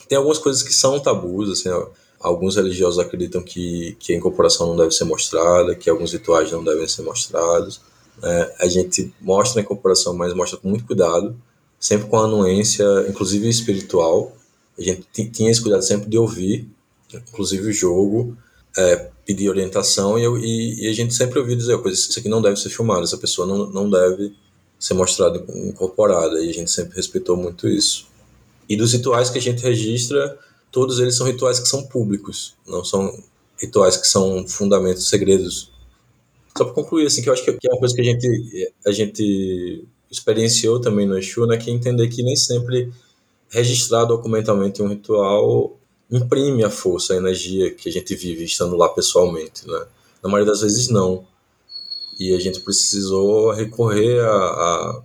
Tem algumas coisas que são tabus, assim, ó, alguns religiosos acreditam que, que a incorporação não deve ser mostrada, que alguns rituais não devem ser mostrados. É, a gente mostra a incorporação, mas mostra com muito cuidado, sempre com anuência, inclusive espiritual. A gente tinha esse cuidado sempre de ouvir, inclusive o jogo, é, pedir orientação e, e, e, a gente sempre ouviu dizer, coisa, isso aqui não deve ser filmado, essa pessoa não, não deve ser mostrada incorporada e a gente sempre respeitou muito isso. E dos rituais que a gente registra, todos eles são rituais que são públicos, não são rituais que são fundamentos, segredos. Só para concluir, assim, que eu acho que é uma coisa que a gente, a gente experienciou também no Exu, né, que é entender que nem sempre registrar documentalmente um ritual imprime a força, a energia que a gente vive estando lá pessoalmente, né? Na maioria das vezes não. E a gente precisou recorrer a, a,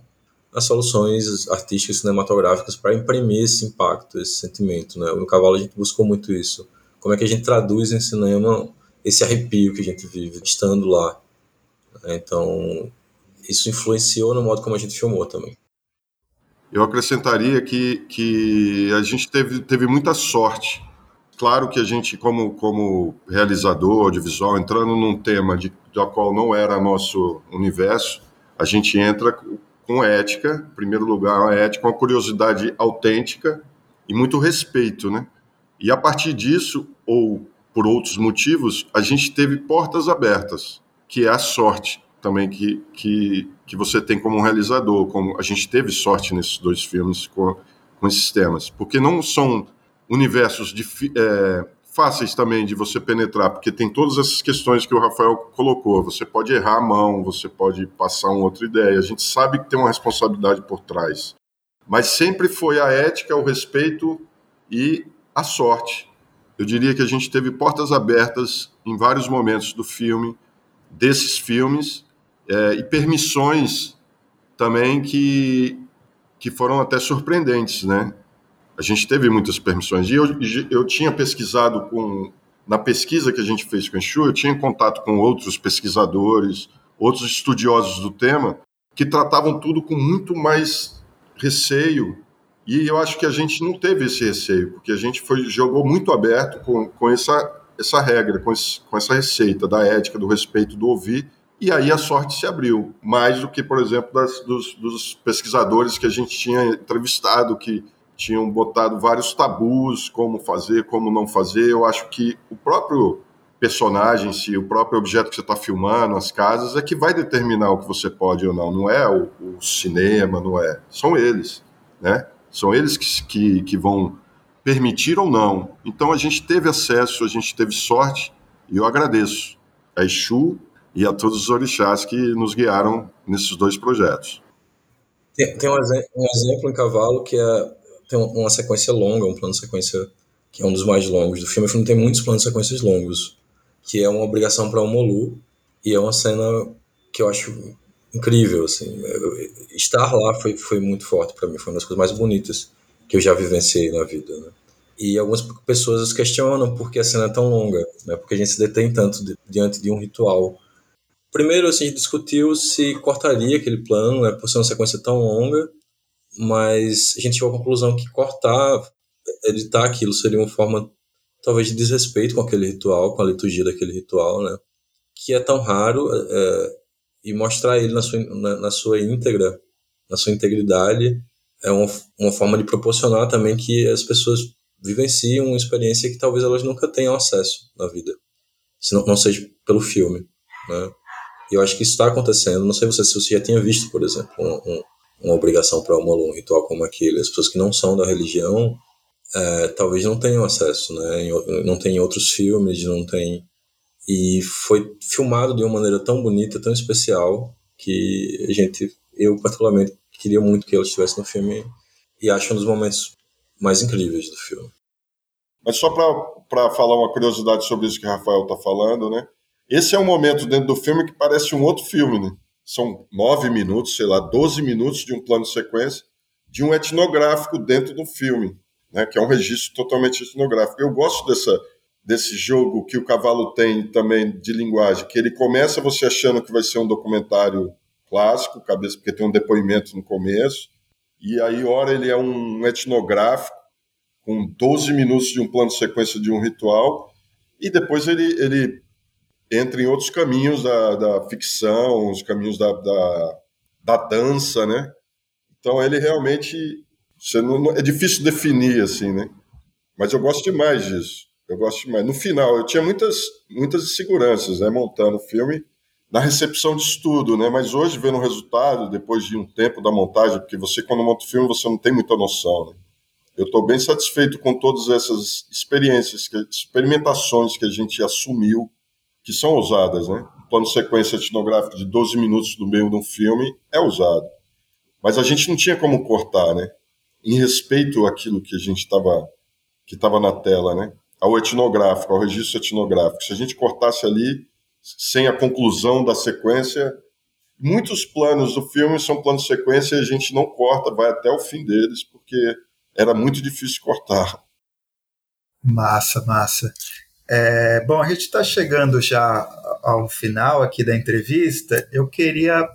a soluções artísticas cinematográficas para imprimir esse impacto, esse sentimento, né? No Cavalo a gente buscou muito isso. Como é que a gente traduz em cinema esse arrepio que a gente vive estando lá? Então, isso influenciou no modo como a gente filmou também. Eu acrescentaria que, que a gente teve, teve muita sorte. Claro que a gente, como, como realizador audiovisual, entrando num tema de, da qual não era nosso universo, a gente entra com ética, em primeiro lugar, uma ética, uma curiosidade autêntica e muito respeito, né? E a partir disso, ou por outros motivos, a gente teve portas abertas, que é a sorte também que, que, que você tem como realizador, como a gente teve sorte nesses dois filmes com, com esses temas, porque não são universos de, é, fáceis também de você penetrar, porque tem todas essas questões que o Rafael colocou. Você pode errar a mão, você pode passar uma outra ideia. A gente sabe que tem uma responsabilidade por trás. Mas sempre foi a ética, o respeito e a sorte. Eu diria que a gente teve portas abertas em vários momentos do filme, desses filmes, é, e permissões também que, que foram até surpreendentes, né? A gente teve muitas permissões. E eu, eu tinha pesquisado com. Na pesquisa que a gente fez com o Exu, eu tinha contato com outros pesquisadores, outros estudiosos do tema, que tratavam tudo com muito mais receio. E eu acho que a gente não teve esse receio, porque a gente foi, jogou muito aberto com, com essa, essa regra, com, esse, com essa receita da ética, do respeito, do ouvir. E aí a sorte se abriu, mais do que, por exemplo, das, dos, dos pesquisadores que a gente tinha entrevistado, que tinham botado vários tabus, como fazer, como não fazer. Eu acho que o próprio personagem, se o próprio objeto que você está filmando, as casas, é que vai determinar o que você pode ou não. Não é o, o cinema, não é. São eles, né? São eles que, que, que vão permitir ou não. Então a gente teve acesso, a gente teve sorte, e eu agradeço a Exu e a todos os orixás que nos guiaram nesses dois projetos. Tem, tem um, um, exemplo em cavalo que é tem uma sequência longa, um plano de sequência que é um dos mais longos do filme. O filme tem muitos planos de sequências longos, que é uma obrigação para o Molu, e é uma cena que eu acho incrível, assim. estar lá foi, foi muito forte para mim, foi uma das coisas mais bonitas que eu já vivenciei na vida, né? E algumas pessoas questionam por que a cena é tão longa, né? Porque a gente se detém tanto diante de um ritual. Primeiro, assim, discutiu se cortaria aquele plano, né? Por ser uma sequência tão longa, mas a gente chegou à conclusão que cortar, editar aquilo seria uma forma talvez de desrespeito com aquele ritual, com a liturgia daquele ritual, né? Que é tão raro é, e mostrar ele na sua, na, na, sua íntegra, na sua integridade, é uma, uma forma de proporcionar também que as pessoas vivenciem uma experiência que talvez elas nunca tenham acesso na vida, se não, não seja pelo filme, né? E eu acho que isso está acontecendo. Não sei você, se você já tinha visto, por exemplo, um, um uma obrigação para uma um ritual como aquele. As pessoas que não são da religião é, talvez não tenham acesso, né? Não tem outros filmes, não tem e foi filmado de uma maneira tão bonita, tão especial que a gente, eu particularmente queria muito que ela estivesse no filme e acho um dos momentos mais incríveis do filme. Mas só para falar uma curiosidade sobre isso que o Rafael está falando, né? Esse é um momento dentro do filme que parece um outro filme, né? São nove minutos, sei lá, doze minutos de um plano de sequência de um etnográfico dentro do filme, né, que é um registro totalmente etnográfico. Eu gosto dessa, desse jogo que o cavalo tem também de linguagem, que ele começa você achando que vai ser um documentário clássico, cabeça porque tem um depoimento no começo, e aí ora ele é um etnográfico com 12 minutos de um plano de sequência de um ritual, e depois ele, ele entra em outros caminhos da, da ficção, os caminhos da, da, da, dança, né? Então ele realmente não, é difícil definir assim, né? Mas eu gosto demais disso. Eu gosto demais. No final eu tinha muitas muitas inseguranças, né, montando o filme na recepção de estudo, né? Mas hoje vendo o resultado depois de um tempo da montagem, porque você quando monta o filme você não tem muita noção, né? Eu estou bem satisfeito com todas essas experiências, experimentações que a gente assumiu que são usadas, né? Plano sequência etnográfico de 12 minutos do meio de um filme é usado. Mas a gente não tinha como cortar, né? Em respeito àquilo que a gente estava que estava na tela, né? Ao etnográfico, ao registro etnográfico. Se a gente cortasse ali sem a conclusão da sequência, muitos planos do filme são planos sequência e a gente não corta, vai até o fim deles, porque era muito difícil cortar. Massa, massa. É, bom, a gente está chegando já ao final aqui da entrevista. Eu queria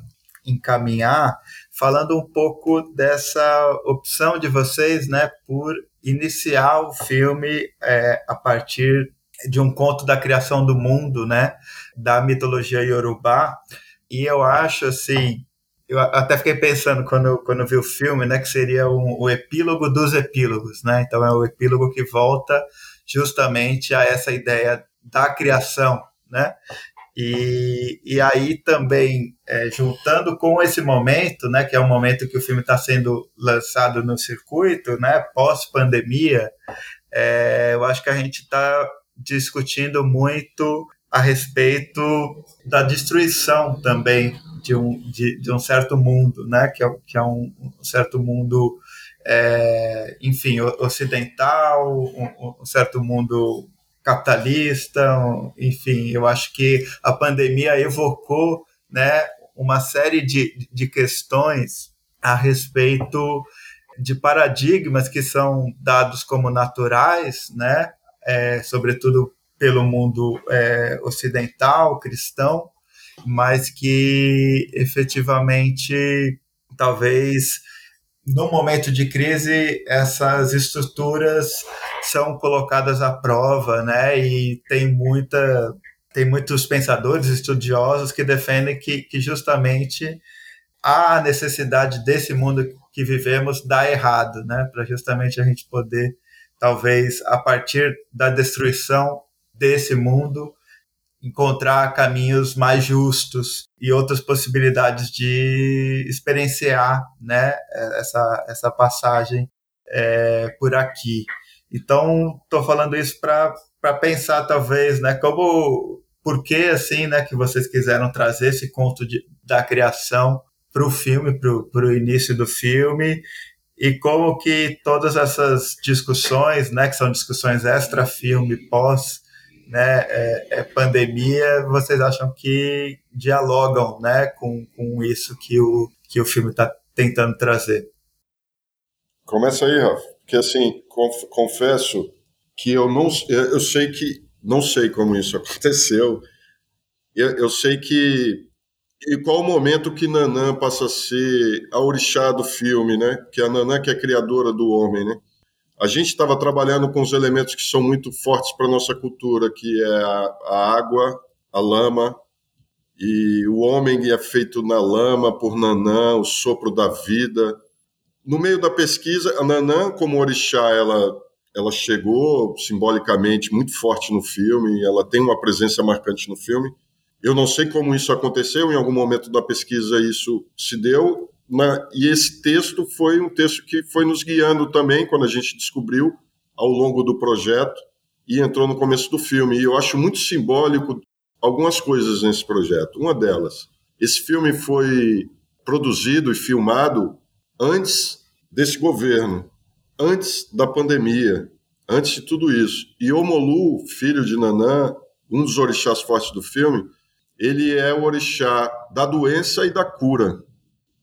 encaminhar falando um pouco dessa opção de vocês, né, por iniciar o filme é, a partir de um conto da criação do mundo, né, da mitologia iorubá. E eu acho assim, eu até fiquei pensando quando, quando vi o filme, né, que seria um, o epílogo dos epílogos, né? Então é o epílogo que volta justamente a essa ideia da criação, né? E, e aí também, é, juntando com esse momento, né, que é o momento que o filme está sendo lançado no circuito, né, pós-pandemia, é, eu acho que a gente está discutindo muito a respeito da destruição também de um, de, de um certo mundo, né? que é, que é um, um certo mundo, é, enfim, ocidental, um, um certo mundo capitalista, enfim, eu acho que a pandemia evocou né, uma série de, de questões a respeito de paradigmas que são dados como naturais, né, é, sobretudo pelo mundo é, ocidental, cristão, mas que efetivamente talvez no momento de crise essas estruturas são colocadas à prova, né? E tem muita tem muitos pensadores estudiosos que defendem que, que justamente a necessidade desse mundo que vivemos dá errado, né? Para justamente a gente poder talvez a partir da destruição desse mundo encontrar caminhos mais justos e outras possibilidades de experienciar né, essa, essa passagem é, por aqui. Então, estou falando isso para pensar, talvez, né, como, por que, assim, né, que vocês quiseram trazer esse conto de, da criação para o filme, para o início do filme, e como que todas essas discussões, né, que são discussões extra-filme, pós né, é, é pandemia, vocês acham que dialogam né, com, com isso que o, que o filme está tentando trazer? Começa aí, Rafa, porque assim, confesso que eu não eu sei que não sei como isso *laughs* aconteceu. Eu, eu sei que e qual o momento que Nanã passa a ser a orixá do filme, né? Que é a Nanã que é criadora do homem, né? A gente estava trabalhando com os elementos que são muito fortes para nossa cultura, que é a, a, água, a lama, e o homem é feito na lama por Nanã, o sopro da vida. No meio da pesquisa, a Nanã, como orixá, ela, ela chegou simbolicamente muito forte no filme, ela tem uma presença marcante no filme. Eu não sei como isso aconteceu, em algum momento da pesquisa isso se deu, na, e esse texto foi um texto que foi nos guiando também quando a gente descobriu ao longo do projeto e entrou no começo do filme. E eu acho muito simbólico algumas coisas nesse projeto. Uma delas, esse filme foi produzido e filmado antes desse governo, antes da pandemia, antes de tudo isso. E Omolu, filho de Nanã, um dos orixás fortes do filme, ele é o orixá da doença e da cura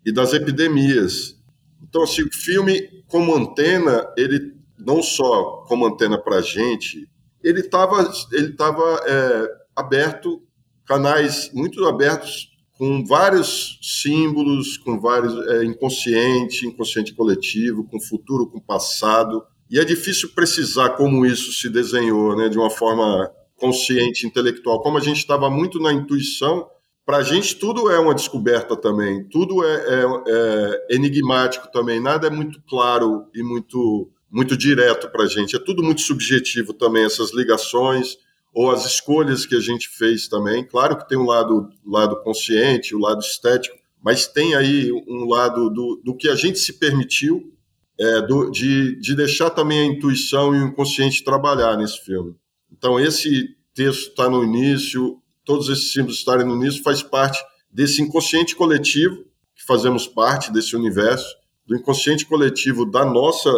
e das epidemias. Então, assim, o filme, como antena, ele não só como antena para a gente, ele estava ele tava, é, aberto, canais muito abertos, com vários símbolos, com vários é, inconsciente, inconsciente coletivo, com futuro, com passado. E é difícil precisar como isso se desenhou, né, de uma forma consciente, intelectual. Como a gente estava muito na intuição, para a gente tudo é uma descoberta também, tudo é, é, é, enigmático também, nada é muito claro e muito, muito direto para a gente, é tudo muito subjetivo também, essas ligações ou as escolhas que a gente fez também. Claro que tem um lado, lado consciente, o um lado estético, mas tem aí um lado do, do que a gente se permitiu é, do, de, de deixar também a intuição e o inconsciente trabalhar nesse filme. Então, esse texto está no início, todos esses símbolos estarem no início faz parte desse inconsciente coletivo, que fazemos parte desse universo, do inconsciente coletivo da nossa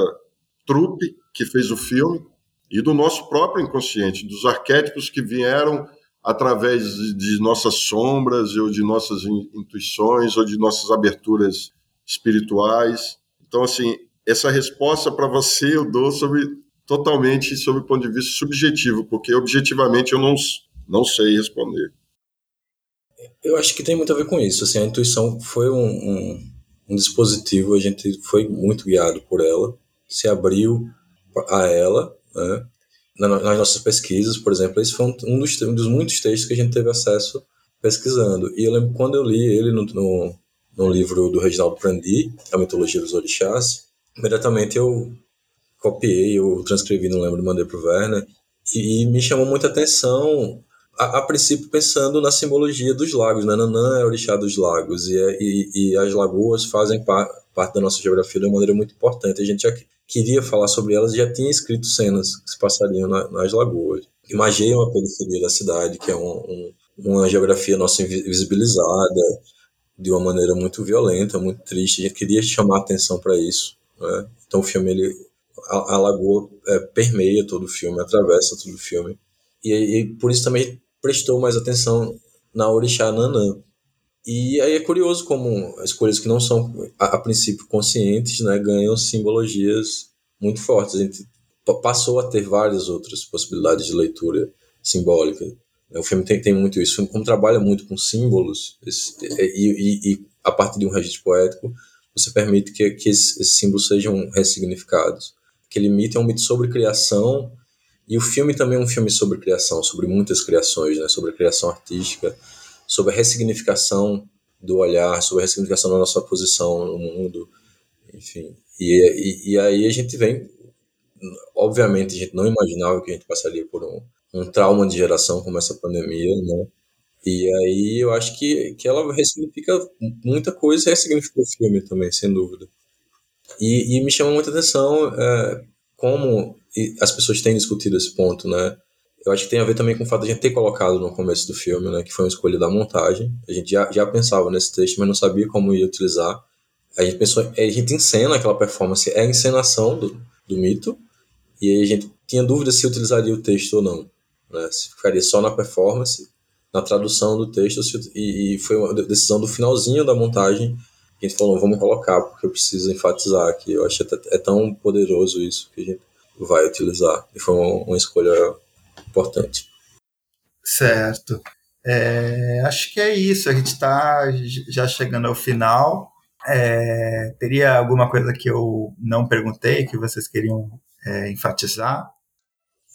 trupe que fez o filme e do nosso próprio inconsciente, dos arquétipos que vieram através de nossas sombras ou de nossas intuições ou de nossas aberturas espirituais. Então, assim, essa resposta para você eu dou sobre totalmente sob o ponto de vista subjetivo, porque objetivamente eu não não sei responder. Eu acho que tem muito a ver com isso. Assim, a intuição foi um, um, um dispositivo, a gente foi muito guiado por ela, se abriu a ela, né? nas nossas pesquisas, por exemplo, esse foi um dos, um dos, muitos textos que a gente teve acesso pesquisando. E eu lembro quando eu li ele no, no, no livro do Reginaldo Prandi, A Mitologia dos Orixás, imediatamente eu copiei, eu transcrevi, não lembro, mandei para o Werner, e, e, me chamou muita atenção a, a, princípio pensando na simbologia dos lagos, né? Nanã é orixá dos lagos e, é, e, e as lagoas fazem par, parte da nossa geografia de uma maneira muito importante. A gente já queria falar sobre elas e já tinha escrito cenas que se passariam na, nas lagoas. imageiam a periferia da cidade, que é um, um, uma geografia nossa invisibilizada de uma maneira muito violenta, muito triste. A gente queria chamar atenção para isso. Né? Então o filme, ele, a, a lagoa é, permeia todo o filme, atravessa todo o filme. E, e por isso também prestou mais atenção na Orixá Nanã. E aí é curioso como escolhas que não são, a, a princípio, conscientes, né, ganham simbologias muito fortes. A gente passou a ter várias outras possibilidades de leitura simbólica. O filme tem, tem muito isso. O filme, como trabalha muito com símbolos, esse, e, e, e, a partir de um registro poético, você permite que, que esses, esses símbolos sejam ressignificados. Aquele mito é um mito sobre criação, e o filme também é um filme sobre criação, sobre muitas criações, né? sobre a criação artística, sobre a ressignificação do olhar, sobre a ressignificação da nossa posição no mundo, enfim. E, e, e aí a gente vem obviamente a gente não imaginava que a gente passaria por um, um trauma de geração como essa pandemia, né? E aí eu acho que, que ela ressignifica muita coisa ressignifica o filme também, sem dúvida. E, e me chama muita atenção é, como as pessoas têm discutido esse ponto, né? Eu acho que tem a ver também com o fato de a gente ter colocado no começo do filme, né? Que foi uma escolha da montagem. A gente já, já pensava nesse texto, mas não sabia como ia utilizar. A gente pensou, a gente encena aquela performance, é a encenação do, do mito, e aí a gente tinha dúvida se utilizaria o texto ou não. Né? Se ficaria só na performance, na tradução do texto, se, e, e, foi uma decisão do finalzinho da montagem a gente falou, vamos colocar, porque eu preciso enfatizar aqui. Eu acho que é tão poderoso isso que a gente vai utilizar. E foi uma, uma escolha importante. Certo. É, acho que é isso. A gente está já chegando ao final. É, teria alguma coisa que eu não perguntei que vocês queriam é, enfatizar?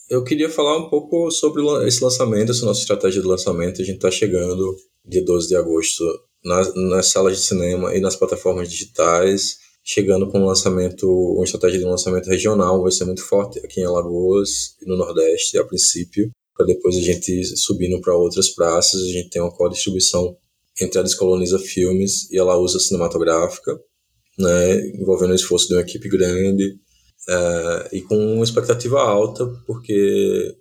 Eu queria falar um pouco sobre esse lançamento, essa nossa estratégia de lançamento. A gente está chegando dia 12 de agosto nas, nas salas de cinema e nas plataformas digitais, chegando com um lançamento, uma estratégia de lançamento regional, vai ser muito forte aqui em Alagoas e no Nordeste, a princípio, para depois a gente subindo para outras praças. A gente tem uma co-distribuição entre a Descoloniza Filmes e a Lausa Cinematográfica, né, envolvendo o esforço de uma equipe grande é, e com uma expectativa alta, porque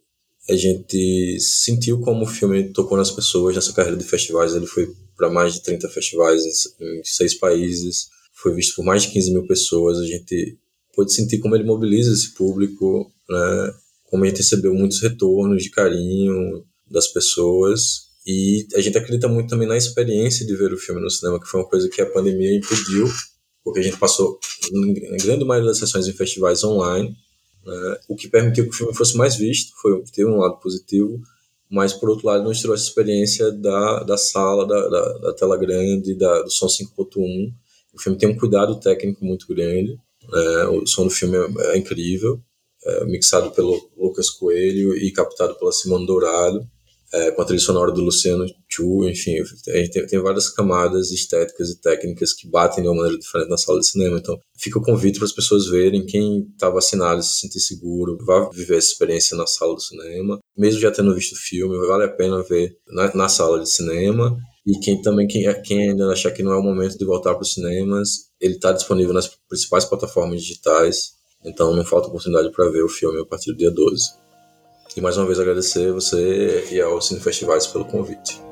a gente sentiu como o filme tocou nas pessoas nessa carreira de festivais. Ele foi para mais de 30 festivais em seis países, foi visto por mais de 15 mil pessoas. A gente pôde sentir como ele mobiliza esse público, né? como a gente recebeu muitos retornos de carinho das pessoas. E a gente acredita muito também na experiência de ver o filme no cinema, que foi uma coisa que a pandemia impediu porque a gente passou, na grande maioria das sessões em festivais online, né, o que permitiu que o filme fosse mais visto, foi ter um lado positivo, mas por outro lado nos trouxe a experiência da, da sala, da, da, da tela grande, da, do som 5.1. O filme tem um cuidado técnico muito grande, né, o som do filme é, é incrível, é, mixado pelo Lucas Coelho e captado pela Simone Dourado é, com a trilha sonora do Luciano Chu, enfim, tem, tem, várias camadas estéticas e técnicas que batem de uma maneira diferente na sala de cinema. Então, fica o convite para as pessoas verem quem está vacinado, se sentir seguro, vá viver essa experiência na sala do cinema, mesmo já tendo visto o filme, vale a pena ver na, na sala de cinema. E quem também, quem, quem ainda achar que não é o momento de voltar para os cinemas, ele está disponível nas principais plataformas digitais. Então, não falta oportunidade para ver o filme a partir do dia 12. E mais uma vez agradecer você e ao Cine Festivais pelo convite.